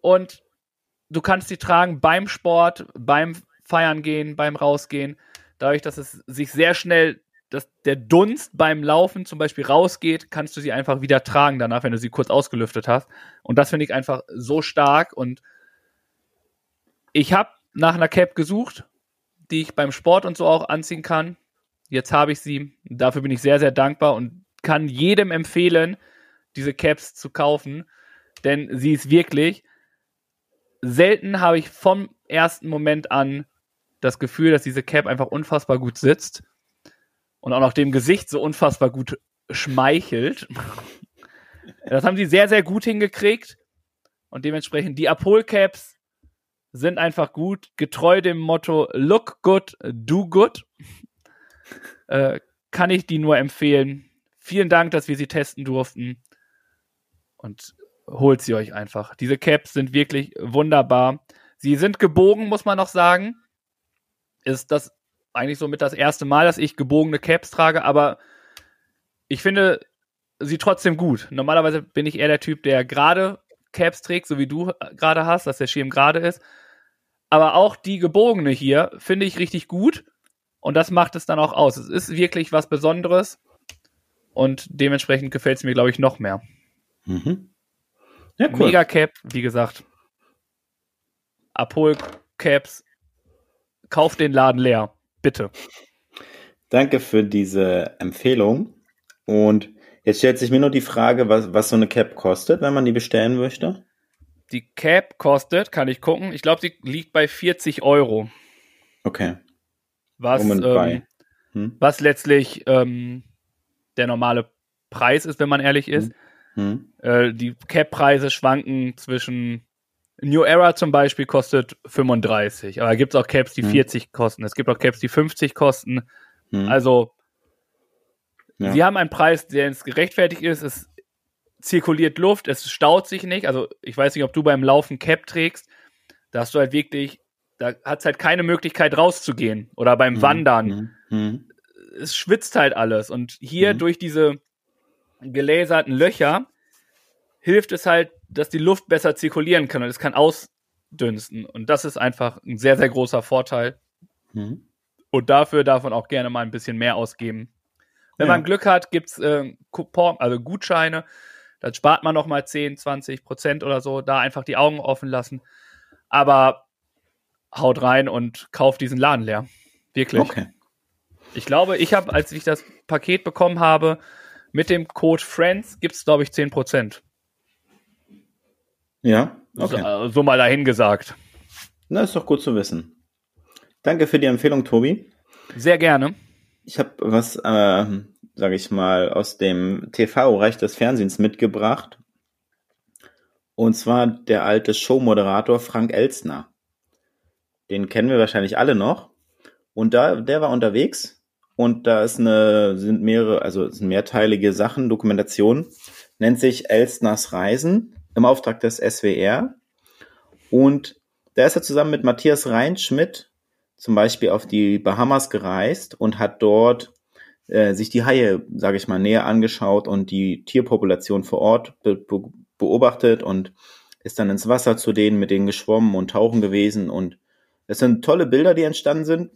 Und du kannst sie tragen beim Sport, beim Feiern gehen, beim Rausgehen. Dadurch, dass es sich sehr schnell, dass der Dunst beim Laufen zum Beispiel rausgeht, kannst du sie einfach wieder tragen danach, wenn du sie kurz ausgelüftet hast. Und das finde ich einfach so stark. Und ich habe nach einer Cap gesucht, die ich beim Sport und so auch anziehen kann. Jetzt habe ich sie. Dafür bin ich sehr, sehr dankbar und kann jedem empfehlen, diese Caps zu kaufen. Denn sie ist wirklich, selten habe ich vom ersten Moment an das Gefühl, dass diese Cap einfach unfassbar gut sitzt und auch noch dem Gesicht so unfassbar gut schmeichelt. Das haben sie sehr, sehr gut hingekriegt und dementsprechend die Apol Caps sind einfach gut, getreu dem Motto Look good, do good. Äh, kann ich die nur empfehlen. Vielen Dank, dass wir sie testen durften. Und holt sie euch einfach. Diese Caps sind wirklich wunderbar. Sie sind gebogen, muss man noch sagen. Ist das eigentlich so mit das erste Mal, dass ich gebogene Caps trage, aber ich finde sie trotzdem gut. Normalerweise bin ich eher der Typ, der gerade Caps trägt, so wie du gerade hast, dass der Schirm gerade ist. Aber auch die gebogene hier finde ich richtig gut und das macht es dann auch aus. Es ist wirklich was Besonderes und dementsprechend gefällt es mir, glaube ich, noch mehr. Mhm. Ja, cool. Mega Cap, wie gesagt. Apol Caps. Kauft den Laden leer. Bitte. Danke für diese Empfehlung. Und jetzt stellt sich mir nur die Frage, was, was so eine Cap kostet, wenn man die bestellen möchte. Die Cap kostet, kann ich gucken, ich glaube, sie liegt bei 40 Euro. Okay. Was, ähm, Hm? was letztlich ähm, der normale Preis ist, wenn man ehrlich ist. Hm? Äh, die Cap-Preise schwanken zwischen New Era zum Beispiel kostet 35, aber gibt es auch Caps, die Hm. 40 kosten. Es gibt auch Caps, die 50 kosten. Hm. Also, Ja. sie haben einen Preis, der ins gerechtfertigt ist. Es zirkuliert Luft, es staut sich nicht. Also, ich weiß nicht, ob du beim Laufen Cap trägst. Da hast du halt wirklich, da hat es halt keine Möglichkeit rauszugehen. Oder beim Hm. Wandern. Hm. Hm. Es schwitzt halt alles. Und hier Mhm. durch diese geläserten Löcher hilft es halt, dass die Luft besser zirkulieren kann und es kann ausdünsten. Und das ist einfach ein sehr, sehr großer Vorteil. Hm. Und dafür darf man auch gerne mal ein bisschen mehr ausgeben. Wenn Ja. man Glück hat, gibt's äh, Coupon, also Gutscheine. Dann spart man noch mal 10, 20 Prozent oder so. Da einfach die Augen offen lassen. Aber haut rein und kauft diesen Laden leer. Wirklich. Okay. Ich glaube, ich habe, als ich das Paket bekommen habe, mit dem Code FRIENDS gibt's glaube ich, 10 Prozent. Ja, okay. So, so mal dahin gesagt. Na, ist doch gut zu wissen. Danke für die Empfehlung, Tobi. Sehr gerne. Ich habe was, äh, sage ich mal, aus dem TV-Bereich des Fernsehens mitgebracht. Und zwar der alte Showmoderator Frank Elstner. Den kennen wir wahrscheinlich alle noch. Und da, der war unterwegs und da ist eine, sind mehrere, also sind mehrteilige Sachen, Dokumentation, nennt sich Elstners Reisen im Auftrag des SWR. Und da ist er zusammen mit Matthias Reinschmidt zum Beispiel auf die Bahamas gereist und hat dort äh, sich die Haie, sage ich mal, näher angeschaut und die Tierpopulation vor Ort be be beobachtet und ist dann ins Wasser zu denen, mit denen geschwommen und tauchen gewesen. Und es sind tolle Bilder, die entstanden sind.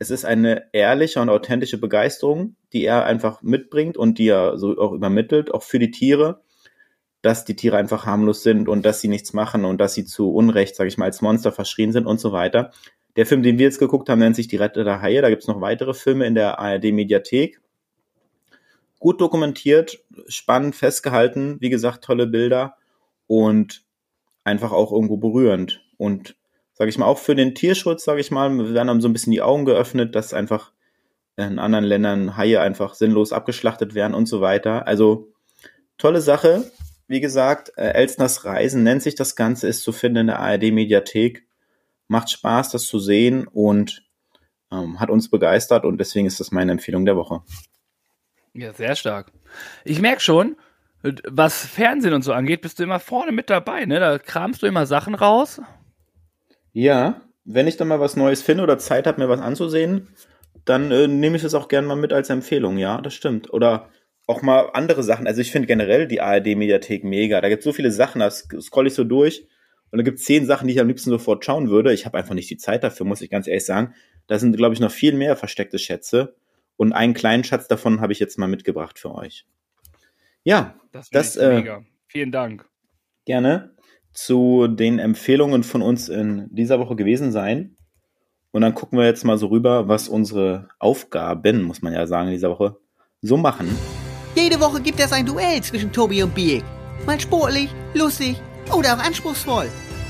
Es ist eine ehrliche und authentische Begeisterung, die er einfach mitbringt und die er so auch übermittelt, auch für die Tiere, dass die Tiere einfach harmlos sind und dass sie nichts machen und dass sie zu Unrecht, sage ich mal, als Monster verschrien sind und so weiter. Der Film, den wir jetzt geguckt haben, nennt sich Die Retter der Haie. Da gibt's noch weitere Filme in der ARD-Mediathek. Gut dokumentiert, spannend festgehalten, wie gesagt, tolle Bilder und einfach auch irgendwo berührend. Und sage ich mal, auch für den Tierschutz, sage ich mal, wir werden haben so ein bisschen die Augen geöffnet, dass einfach in anderen Ländern Haie einfach sinnlos abgeschlachtet werden und so weiter. Also tolle Sache. Wie gesagt, äh, Elsners Reisen nennt sich das Ganze, ist zu finden in der ARD-Mediathek. Macht Spaß, das zu sehen und ähm, hat uns begeistert und deswegen ist das meine Empfehlung der Woche. Ja, sehr stark. Ich merke schon, was Fernsehen und so angeht, bist du immer vorne mit dabei, ne? Da kramst du immer Sachen raus. Ja, wenn ich dann mal was Neues finde oder Zeit habe, mir was anzusehen, dann äh, nehme ich das auch gerne mal mit als Empfehlung. Ja, das stimmt. Oder auch mal andere Sachen. Also ich finde generell die ARD-Mediathek mega. Da gibt es so viele Sachen, da scroll ich so durch und da gibt es zehn Sachen, die ich am liebsten sofort schauen würde. Ich habe einfach nicht die Zeit dafür, muss ich ganz ehrlich sagen. Da sind, glaube ich, noch viel mehr versteckte Schätze. Und einen kleinen Schatz davon habe ich jetzt mal mitgebracht für euch. Ja, Das, Das, äh, mega. Vielen Dank. gerne zu den Empfehlungen von uns in dieser Woche gewesen sein. Und dann gucken wir jetzt mal so rüber, was unsere Aufgaben, muss man ja sagen, in dieser Woche so machen. Jede Woche gibt es ein Duell zwischen Tobi und Biek. Mal sportlich, lustig oder auch anspruchsvoll.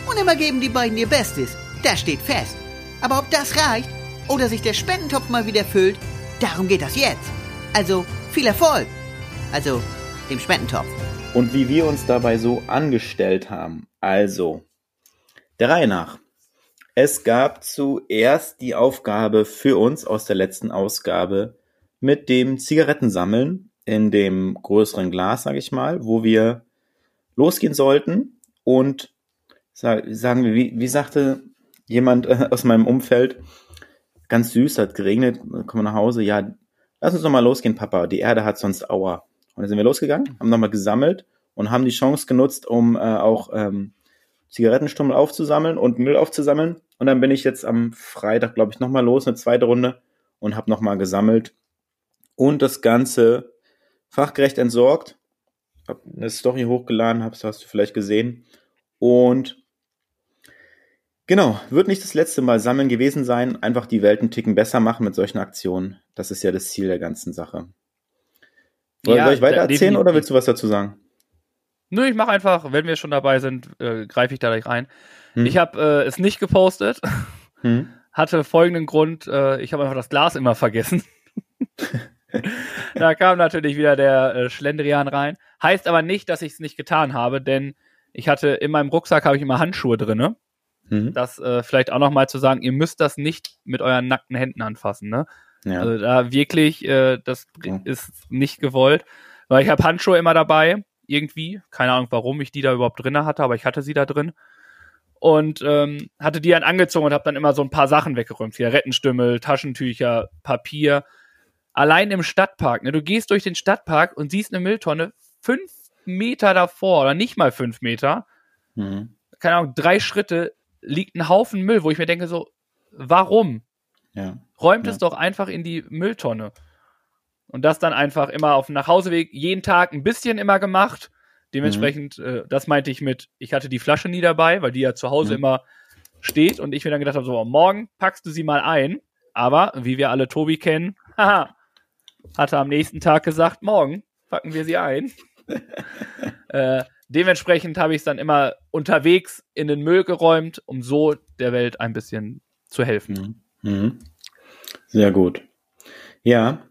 Und immer geben die beiden ihr Bestes. Das steht fest. Aber ob das reicht oder sich der Spendentopf mal wieder füllt, darum geht das jetzt. Also viel Erfolg. Also dem Spendentopf. Und wie wir uns dabei so angestellt haben. Also, der Reihe nach. Es gab zuerst die Aufgabe für uns aus der letzten Ausgabe mit dem Zigarettensammeln in dem größeren Glas, sage ich mal, wo wir losgehen sollten und sag, sagen wir, wie, wie sagte jemand äh, aus meinem Umfeld, ganz süß, hat geregnet, kommen wir nach Hause, ja, lass uns doch mal losgehen, Papa, die Erde hat sonst Aua. Und dann sind wir losgegangen, haben nochmal gesammelt und haben die Chance genutzt, um äh, auch ähm, Zigarettenstummel aufzusammeln und Müll aufzusammeln. Und dann bin ich jetzt am Freitag, glaube ich, nochmal los, eine zweite Runde und habe nochmal gesammelt und das Ganze fachgerecht entsorgt. Hab eine Story hochgeladen, hab's, hast du vielleicht gesehen. Und genau, wird nicht das letzte Mal sammeln gewesen sein. Einfach die Welt einen Ticken besser machen mit solchen Aktionen. Das ist ja das Ziel der ganzen Sache. Soll, Ja, soll ich weiter erzählen oder willst du was dazu sagen? Nö, ich mache einfach, wenn wir schon dabei sind, äh, greife ich da gleich rein. Hm. Ich habe äh, es nicht gepostet, Hm? hatte folgenden Grund, äh, ich habe einfach das Glas immer vergessen. da kam natürlich wieder der äh, Schlendrian rein. Heißt aber nicht, dass ich es nicht getan habe, denn Ich hatte in meinem Rucksack habe ich immer Handschuhe drinne. Mhm. Das äh, vielleicht auch noch mal zu sagen, ihr müsst das nicht mit euren nackten Händen anfassen, ne? Ja. Also da wirklich, äh, das Ja. ist nicht gewollt. Weil ich habe Handschuhe immer dabei, irgendwie. Keine Ahnung, warum ich die da überhaupt drinne hatte, aber ich hatte sie da drin. Und ähm, hatte die dann angezogen und habe dann immer so ein paar Sachen weggeräumt. Zigarettenstümmel, Taschentücher, Papier. Allein im Stadtpark. Ne? Du gehst durch den Stadtpark und siehst eine Mülltonne fünf Meter davor oder nicht mal fünf Meter. Mhm. Keine Ahnung, drei Schritte liegt ein Haufen Müll, wo ich mir denke so, warum? Ja. Räumt Ja. es doch einfach in die Mülltonne. Und das dann einfach immer auf dem Nachhauseweg jeden Tag ein bisschen immer gemacht. Dementsprechend, Mhm. äh, das meinte ich mit, ich hatte die Flasche nie dabei, weil die ja zu Hause Mhm. immer steht und ich mir dann gedacht habe, so, morgen packst du sie mal ein. Aber, wie wir alle Tobi kennen, haha, hatte am nächsten Tag gesagt, morgen packen wir sie ein. äh, dementsprechend habe ich es dann immer unterwegs in den Müll geräumt, um so der Welt ein bisschen zu helfen. Mhm. Mhm. Sehr gut. Ja,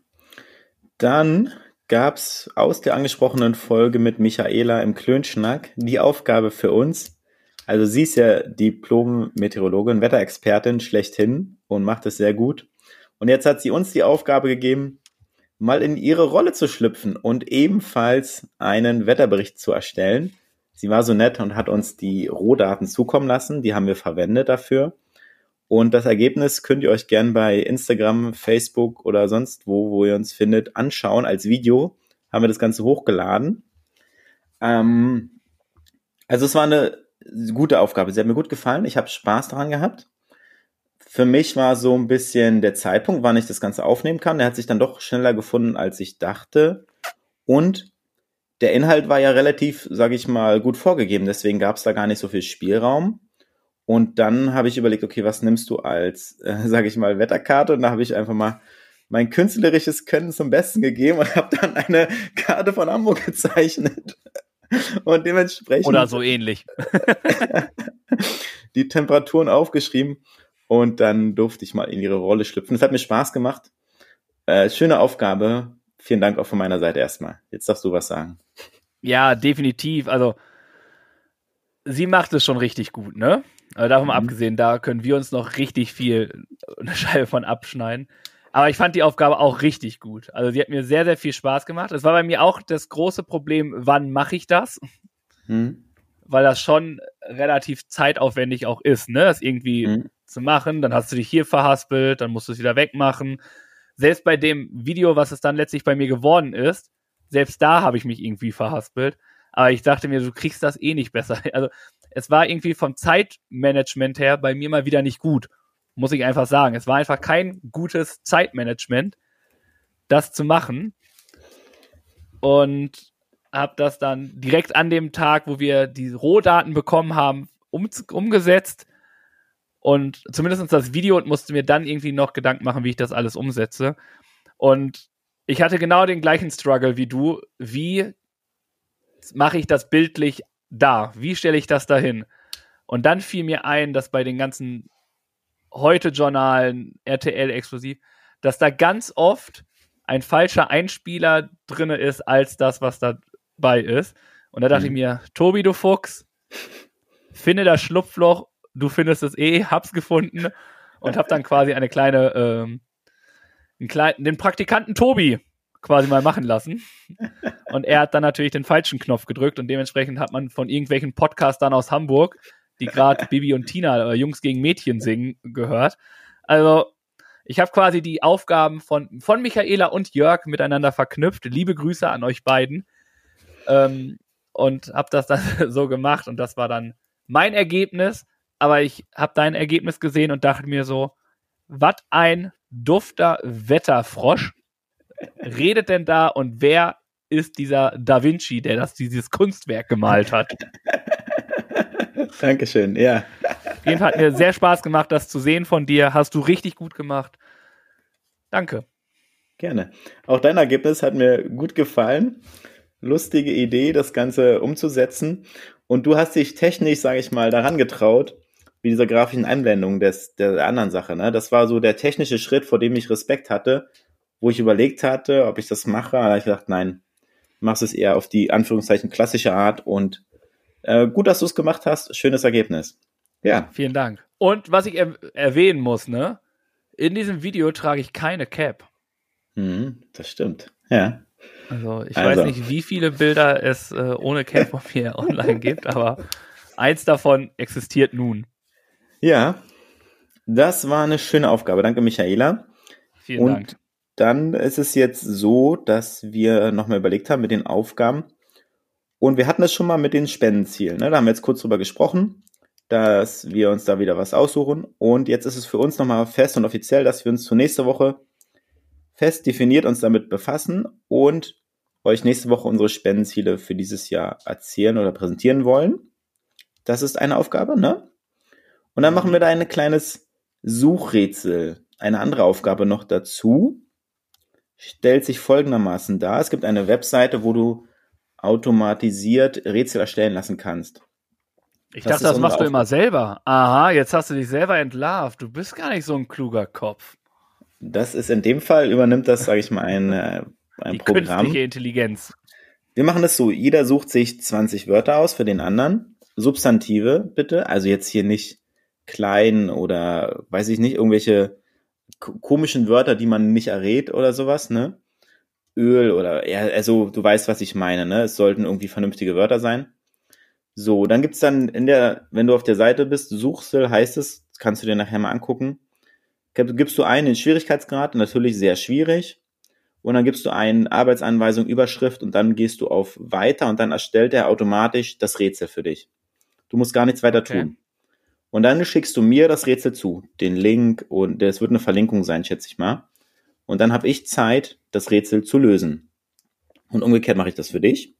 dann gab's aus der angesprochenen Folge mit Michaela im Klönschnack die Aufgabe für uns. Also sie ist ja Diplom-Meteorologin, Wetterexpertin schlechthin und macht es sehr gut. Und jetzt hat sie uns die Aufgabe gegeben, mal in ihre Rolle zu schlüpfen und ebenfalls einen Wetterbericht zu erstellen. Sie war so nett und hat uns die Rohdaten zukommen lassen. Die haben wir verwendet dafür. Und das Ergebnis könnt ihr euch gern bei Instagram, Facebook oder sonst wo, wo ihr uns findet, anschauen. Als Video haben wir das Ganze hochgeladen. Ähm, also es war eine gute Aufgabe. Sie hat mir gut gefallen. Ich habe Spaß daran gehabt. Für mich war so ein bisschen der Zeitpunkt, wann ich das Ganze aufnehmen kann. Der hat sich dann doch schneller gefunden, als ich dachte. Und der Inhalt war ja relativ, sage ich mal, gut vorgegeben. Deswegen gab es da gar nicht so viel Spielraum. Und dann habe ich überlegt, okay, was nimmst du als, äh, sage ich mal, Wetterkarte? Und da habe ich einfach mal mein künstlerisches Können zum Besten gegeben und habe dann eine Karte von Hamburg gezeichnet. Und dementsprechend Oder so ähnlich. die Temperaturen aufgeschrieben und dann durfte ich mal in ihre Rolle schlüpfen. Es hat mir Spaß gemacht. Äh, schöne Aufgabe. Vielen Dank auch von meiner Seite erstmal. Jetzt darfst du was sagen. Ja, definitiv. Also, sie macht es schon richtig gut, ne? Also davon Mhm. abgesehen, da können wir uns noch richtig viel eine Scheibe von abschneiden. Aber ich fand die Aufgabe auch richtig gut. Also, sie hat mir sehr, sehr viel Spaß gemacht. Es war bei mir auch das große Problem, wann mache ich das? Hm? Weil das schon relativ zeitaufwendig auch ist, ne? Das irgendwie Mhm. zu machen. Dann hast du dich hier verhaspelt, dann musst du es wieder wegmachen. Selbst bei dem Video, was es dann letztlich bei mir geworden ist, selbst da habe ich mich irgendwie verhaspelt. Aber ich dachte mir, du kriegst das eh nicht besser. Also es war irgendwie vom Zeitmanagement her bei mir mal wieder nicht gut. Muss ich einfach sagen. Es war einfach kein gutes Zeitmanagement, das zu machen. Und habe das dann direkt an dem Tag, wo wir die Rohdaten bekommen haben, um, umgesetzt. Und zumindest das Video und musste mir dann irgendwie noch Gedanken machen, wie ich das alles umsetze. Und ich hatte genau den gleichen Struggle wie du. Wie mache ich das bildlich da? Wie stelle ich das dahin? Und dann fiel mir ein, dass bei den ganzen Heute-Journalen, RTL exklusiv, dass da ganz oft ein falscher Einspieler drinne ist, als das, was dabei ist. Und da dachte Mhm. ich mir, Tobi, du Fuchs, finde das Schlupfloch, du findest es eh, hab's gefunden und hab dann quasi eine kleine, ähm, einen kleinen, den Praktikanten Tobi quasi mal machen lassen. Und er hat dann natürlich den falschen Knopf gedrückt und dementsprechend hat man von irgendwelchen Podcastern aus Hamburg, die gerade Bibi und Tina äh, Jungs gegen Mädchen singen, gehört. Also, ich habe quasi die Aufgaben von, von Michaela und Jörg miteinander verknüpft. Liebe Grüße an euch beiden. Ähm, und habe das dann so gemacht und das war dann mein Ergebnis. Aber ich habe dein Ergebnis gesehen und dachte mir so, was ein dufter Wetterfrosch redet denn da und wer ist dieser Da Vinci, der das dieses Kunstwerk gemalt hat? Dankeschön, ja. Auf jeden Fall hat mir sehr Spaß gemacht, das zu sehen von dir. Hast du richtig gut gemacht. Danke. Gerne. Auch dein Ergebnis hat mir gut gefallen. Lustige Idee, das Ganze umzusetzen. Und du hast dich technisch, sage ich mal, daran getraut, wie diese grafischen Einblendungen des, der anderen Sache. Ne? Das war so der technische Schritt, vor dem ich Respekt hatte, wo ich überlegt hatte, ob ich das mache. Habe ich gedacht, nein, machst es eher auf die Anführungszeichen klassische Art und Äh, gut, dass du es gemacht hast. Schönes Ergebnis. Ja. Vielen Dank. Und was ich er erwähnen muss, ne? In diesem Video trage ich keine Cap. Mhm, das stimmt. Ja. Also ich Also. weiß nicht, wie viele Bilder es äh, ohne mir online gibt, aber eins davon existiert nun. Ja. Das war eine schöne Aufgabe. Danke, Michaela. Vielen Und Dank. dann ist es jetzt so, dass wir nochmal überlegt haben mit den Aufgaben. Und wir hatten es schon mal mit den Spendenzielen. Ne? Da haben wir jetzt kurz drüber gesprochen, dass wir uns da wieder was aussuchen. Und jetzt ist es für uns nochmal fest und offiziell, dass wir uns zur nächste Woche fest definiert uns damit befassen und euch nächste Woche unsere Spendenziele für dieses Jahr erzählen oder präsentieren wollen. Das ist eine Aufgabe, ne? Und dann machen wir da ein kleines Suchrätsel. Eine andere Aufgabe noch dazu stellt sich folgendermaßen dar. Es gibt eine Webseite, wo du automatisiert Rätsel erstellen lassen kannst. Ich das dachte, das machst du immer selber. Aha, jetzt hast du dich selber entlarvt. Du bist gar nicht so ein kluger Kopf. Das ist in dem Fall, übernimmt das, sage ich mal, ein, äh, ein Die Programm. künstliche Intelligenz. Wir machen das so, jeder sucht sich 20 Wörter aus für den anderen. Substantive bitte, also jetzt hier nicht klein oder weiß ich nicht, irgendwelche ko- komischen Wörter, die man nicht errät oder sowas, ne? Öl oder, ja, also du weißt, was ich meine, ne? Es sollten irgendwie vernünftige Wörter sein. So, dann gibt's dann in der, wenn du auf der Seite bist, Suchsel heißt es, kannst du dir nachher mal angucken. Gib- Gibst du einen den Schwierigkeitsgrad, natürlich sehr schwierig. Und dann gibst du einen Arbeitsanweisung, Überschrift und dann gehst du auf Weiter und dann erstellt er automatisch das Rätsel für dich. Du musst gar nichts weiter Okay. tun. Und dann schickst du mir das Rätsel zu, den Link und es wird eine Verlinkung sein, schätze ich mal. Und dann habe ich Zeit, das Rätsel zu lösen. Und umgekehrt mache ich das für dich.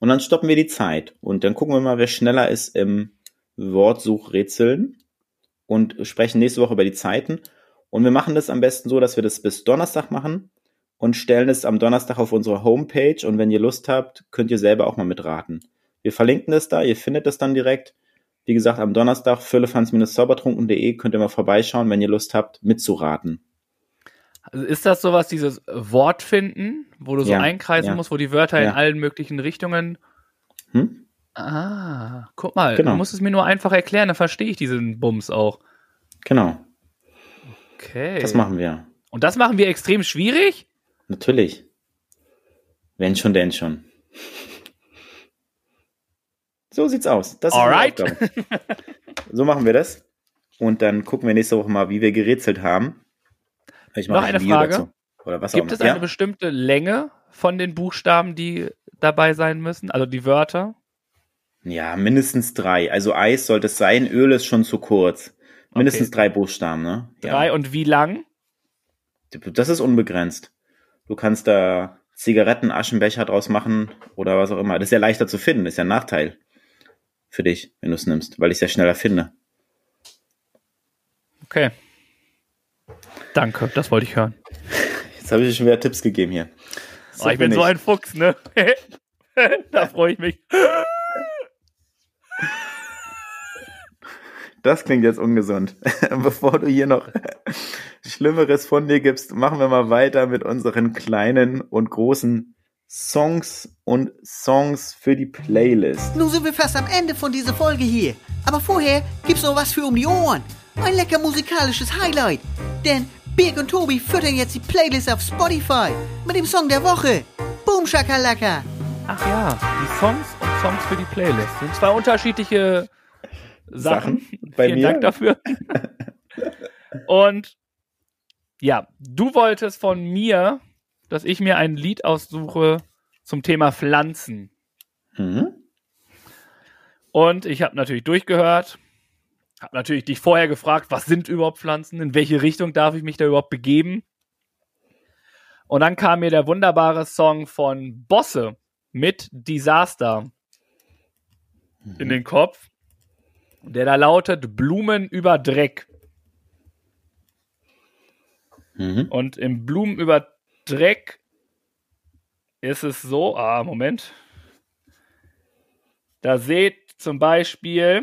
Und dann stoppen wir die Zeit und dann gucken wir mal, wer schneller ist im Wortsuchrätseln und sprechen nächste Woche über die Zeiten. Und wir machen das am besten so, dass wir das bis Donnerstag machen und stellen es am Donnerstag auf unsere Homepage. Und wenn ihr Lust habt, könnt ihr selber auch mal mitraten. Wir verlinken das da, ihr findet das dann direkt. Wie gesagt, am Donnerstag füllefans-zaubertrunken.de könnt ihr mal vorbeischauen, wenn ihr Lust habt, mitzuraten. Also ist das sowas, dieses Wort finden, wo du so Ja, einkreisen ja. musst, wo die Wörter in Ja. allen möglichen Richtungen. Hm? Ah, guck mal, Genau. du musst es mir nur einfach erklären, dann verstehe ich diesen Bums auch. Genau, Okay. das machen wir. Und das machen wir extrem schwierig? Natürlich. Wenn schon, denn schon. So sieht's aus. Das Alright. So machen wir das. Und dann gucken wir nächste Woche mal, wie wir gerätselt haben. Ich mache Noch ein eine Video Frage. dazu. Oder was Gibt auch es immer. eine bestimmte Länge von den Buchstaben, die dabei sein müssen? Also die Wörter? Ja? ja, mindestens drei. Also Eis sollte es sein, Öl ist schon zu kurz. Mindestens Okay. drei Buchstaben, ne? Drei und wie lang? Das ist unbegrenzt. Du kannst da Zigaretten, Aschenbecher draus machen oder was auch immer. Das ist ja leichter zu finden, ist ja ein Nachteil für dich, wenn du es nimmst, weil ich es ja schneller finde. Okay. Danke, das wollte ich hören. Jetzt habe ich dir schon wieder Tipps gegeben hier. Oh, ich bin so ein Fuchs, ne? da freue ich mich. Das klingt jetzt ungesund. Bevor du hier noch Schlimmeres von dir gibst, machen wir mal weiter mit unseren kleinen und großen Songs und Songs für die Playlist. Nun sind wir fast am Ende von dieser Folge hier. Aber vorher gibt's noch was für um die Ohren. Ein lecker musikalisches Highlight. Denn Birg und Tobi füttern jetzt die Playlist auf Spotify mit dem Song der Woche. Boom Shakalaka. Ach ja, die Songs und Songs für die Playlist. Sind zwei unterschiedliche Sachen. Sachen bei Vielen mir. Dank dafür. und ja, du wolltest von mir, dass ich mir ein Lied aussuche zum Thema Pflanzen. Mhm. Und ich habe natürlich durchgehört, habe natürlich dich vorher gefragt, was sind überhaupt Pflanzen, in welche Richtung darf ich mich da überhaupt begeben. Und dann kam mir der wunderbare Song von Bosse mit Disaster in den Kopf, der da lautet Blumen über Dreck. Mhm. Und im Blumen über Dreck ist es so, ah, Moment. Da seht zum Beispiel,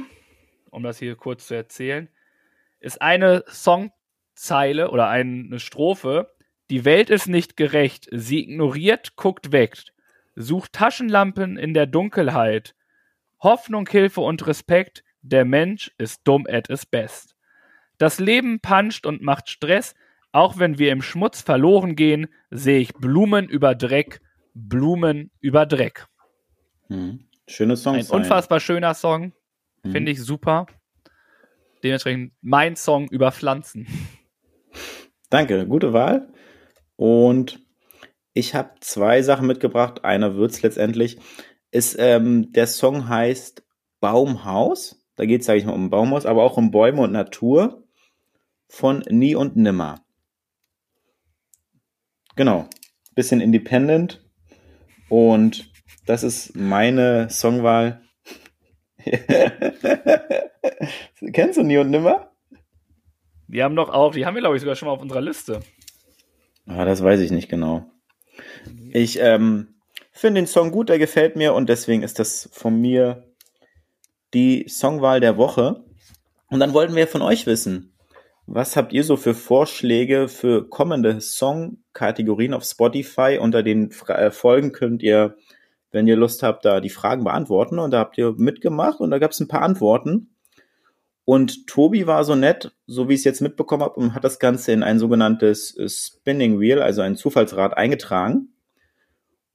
um das hier kurz zu erzählen, ist eine Songzeile oder eine Strophe. Die Welt ist nicht gerecht. Sie ignoriert, guckt weg. Sucht Taschenlampen in der Dunkelheit. Hoffnung, Hilfe und Respekt. Der Mensch ist dumm at his best. Das Leben puncht und macht Stress. Auch wenn wir im Schmutz verloren gehen, sehe ich Blumen über Dreck, Blumen über Dreck. Hm. Schönes Song. Ein unfassbar schöner Song. Mhm. Finde ich super. Dementsprechend mein Song über Pflanzen. Danke, gute Wahl. Und ich habe zwei Sachen mitgebracht. Einer wird's letztendlich. Ist, ähm, der Song heißt Baumhaus. Da geht es, sage ich mal, um Baumhaus, aber auch um Bäume und Natur von Nie und Nimmer. Genau. Bisschen independent. Und das ist meine Songwahl. Kennst du Nie und Nimmer? Die haben doch auch, die haben wir, glaube ich, sogar schon mal auf unserer Liste. Ah, das weiß ich nicht genau. Ich ähm, finde den Song gut, der gefällt mir und deswegen ist das von mir die Songwahl der Woche. Und dann wollten wir von euch wissen, was habt ihr so für Vorschläge für kommende Songkategorien auf Spotify? Unter den Fra äh, Folgen könnt ihr, wenn ihr Lust habt, da die Fragen beantworten. Und da habt ihr mitgemacht und da gab es ein paar Antworten. Und Tobi war so nett, so wie ich es jetzt mitbekommen habe, und hat das Ganze in ein sogenanntes äh, Spinning Wheel, also ein Zufallsrad, eingetragen.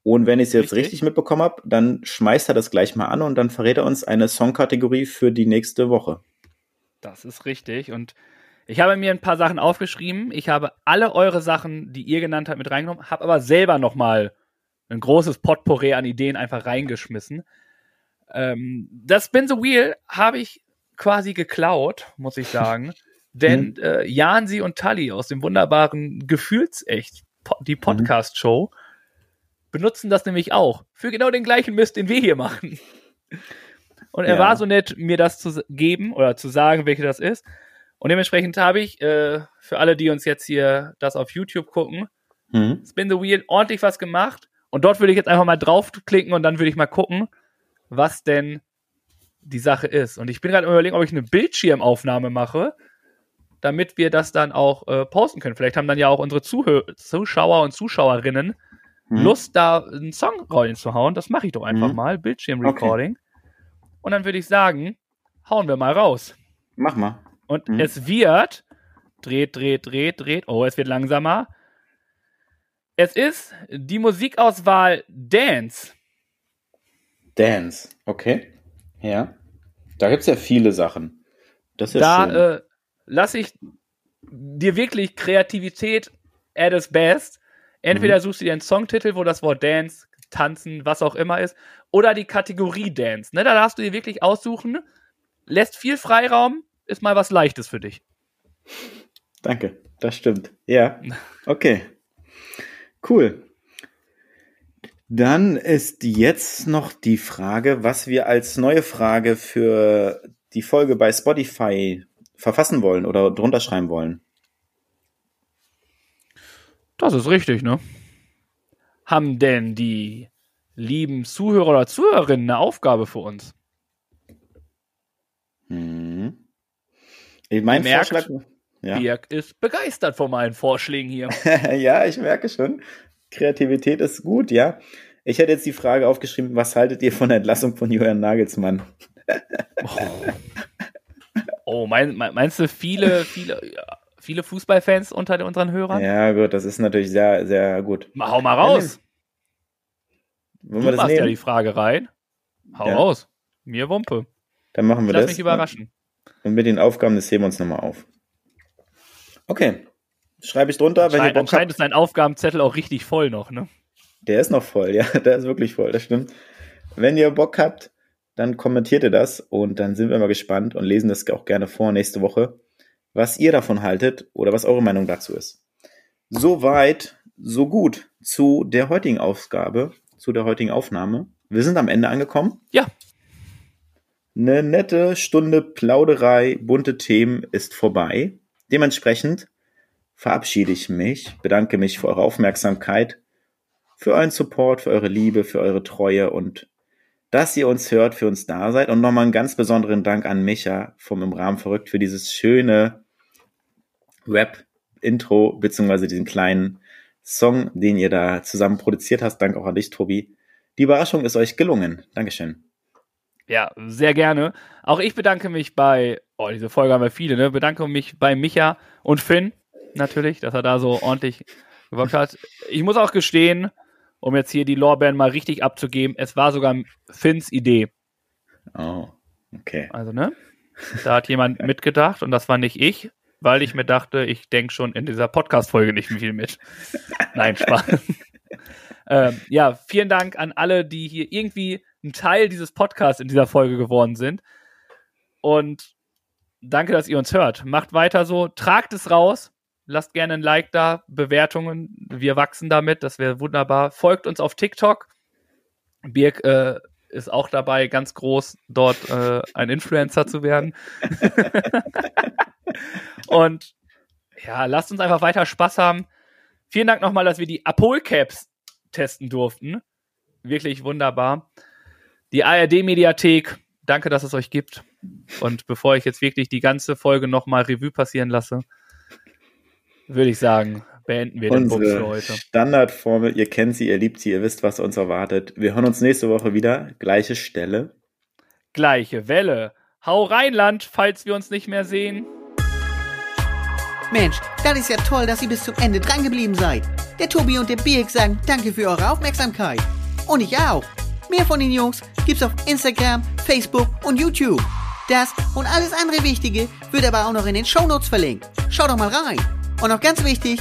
Und wenn ich es jetzt Richtig. richtig mitbekommen habe, dann schmeißt er das gleich mal an und dann verrät er uns eine Songkategorie für die nächste Woche. Das ist richtig. Und ich habe mir ein paar Sachen aufgeschrieben. Ich habe alle eure Sachen, die ihr genannt habt, mit reingenommen, habe aber selber nochmal ein großes Potpourri an Ideen einfach reingeschmissen. Ähm, das Spin the Wheel habe ich quasi geklaut, muss ich sagen. Denn äh, Jansi und Tully aus dem wunderbaren Gefühlsecht, die Podcast-Show, benutzen das nämlich auch. Für genau den gleichen Mist, den wir hier machen. Und er Ja. war so nett, mir das zu geben oder zu sagen, welche das ist. Und dementsprechend habe ich, äh, für alle, die uns jetzt hier das auf YouTube gucken, Mhm. Spin the Wheel ordentlich was gemacht. Und dort würde ich jetzt einfach mal draufklicken und dann würde ich mal gucken, was denn die Sache ist. Und ich bin gerade überlegen, ob ich eine Bildschirmaufnahme mache, damit wir das dann auch äh, posten können. Vielleicht haben dann ja auch unsere Zuhö Zuschauer und Zuschauerinnen Mhm. Lust, da einen Song reinzuhauen. Das mache ich doch einfach Mhm. mal. Bildschirmrecording. Und dann würde ich sagen, hauen wir mal raus. Mach mal. Und Mhm. es wird, dreht, dreht, dreht, dreht, oh, es wird langsamer. Es ist die Musikauswahl Dance. Dance. Okay. Ja. Da gibt's ja viele Sachen. Das ist da schön. äh, lasse ich dir wirklich Kreativität at its best. Entweder suchst du dir einen Songtitel, wo das Wort Dance, Tanzen, was auch immer ist, oder die Kategorie Dance. Ne, da darfst du dir wirklich aussuchen, lässt viel Freiraum, ist mal was Leichtes für dich. Danke. Das stimmt. Ja. Okay. Cool. Dann ist jetzt noch die Frage, was wir als neue Frage für die Folge bei Spotify verfassen wollen oder drunter schreiben wollen. Das ist richtig, ne? Haben denn die lieben Zuhörer oder Zuhörerinnen eine Aufgabe für uns? Hm. Mein Merkt, Vorschlag. Ja. Birk ist begeistert von meinen Vorschlägen hier. ja, ich merke schon. Kreativität ist gut, ja. Ich hätte jetzt die Frage aufgeschrieben, was haltet ihr von der Entlassung von Julian Nagelsmann? Oh, mein, mein, meinst du viele, viele, viele Fußballfans unter unseren Hörern? Ja, gut, das ist natürlich sehr, sehr gut. Mal, hau mal raus. Wollen Du wir das machst ja nehmen? die Frage rein. Hau Ja. raus. Mir Wumpe. Dann machen wir Lass das. mich überraschen. Und mit den Aufgaben, das heben wir uns nochmal auf. Okay. Schreibe ich drunter, wenn ihr Anscheinend, Bock anscheinend habt. ist dein Aufgabenzettel auch richtig voll noch, ne? Der ist noch voll, ja, der ist wirklich voll, das stimmt. Wenn ihr Bock habt, dann kommentiert ihr das und dann sind wir mal gespannt und lesen das auch gerne vor nächste Woche, was ihr davon haltet oder was eure Meinung dazu ist. Soweit, so gut zu der heutigen Ausgabe, zu der heutigen Aufnahme. Wir sind am Ende angekommen. Ja. Eine nette Stunde Plauderei, bunte Themen ist vorbei. Dementsprechend verabschiede ich mich, bedanke mich für eure Aufmerksamkeit, für euren Support, für eure Liebe, für eure Treue und dass ihr uns hört, für uns da seid. Und nochmal einen ganz besonderen Dank an Micha vom Im Rahmen verrückt für dieses schöne Rap-Intro, beziehungsweise diesen kleinen Song, den ihr da zusammen produziert hast. Dank auch an dich, Tobi. Die Überraschung ist euch gelungen. Dankeschön. Ja, sehr gerne. Auch ich bedanke mich bei, oh, diese Folge haben wir viele, ne? Bedanke mich bei Micha und Finn, natürlich, dass er da so ordentlich gewirkt hat. Ich muss auch gestehen, um jetzt hier die Lorbeeren mal richtig abzugeben, es war sogar Finns Idee. Oh, okay. Also, ne? Da hat jemand mitgedacht und das war nicht ich, weil ich mir dachte, ich denke schon in dieser Podcast-Folge nicht viel mit. Nein, Spaß. ähm, ja, vielen Dank an alle, die hier irgendwie ein Teil dieses Podcasts in dieser Folge geworden sind. Und danke, dass ihr uns hört. Macht weiter so, tragt es raus. Lasst gerne ein Like da, Bewertungen. Wir wachsen damit, das wäre wunderbar. Folgt uns auf TikTok. Birg äh, ist auch dabei, ganz groß dort äh, ein Influencer zu werden. Und ja, lasst uns einfach weiter Spaß haben. Vielen Dank nochmal, dass wir die Apol-Caps testen durften. Wirklich wunderbar. Die ARD-Mediathek, danke, dass es euch gibt. Und bevor ich jetzt wirklich die ganze Folge nochmal Revue passieren lasse, würde ich sagen, beenden wir den Bums für Unsere heute. Standardformel, ihr kennt sie, ihr liebt sie, ihr wisst, was uns erwartet. Wir hören uns nächste Woche wieder. Gleiche Stelle. Gleiche Welle. Hau Rheinland, falls wir uns nicht mehr sehen. Mensch, das ist ja toll, dass ihr bis zum Ende drangeblieben seid. Der Tobi und der Birk sagen danke für eure Aufmerksamkeit. Und ich auch. Mehr von den Jungs gibt's auf Instagram, Facebook und YouTube. Das und alles andere Wichtige wird aber auch noch in den Shownotes verlinkt. Schaut doch mal rein. Und noch ganz wichtig,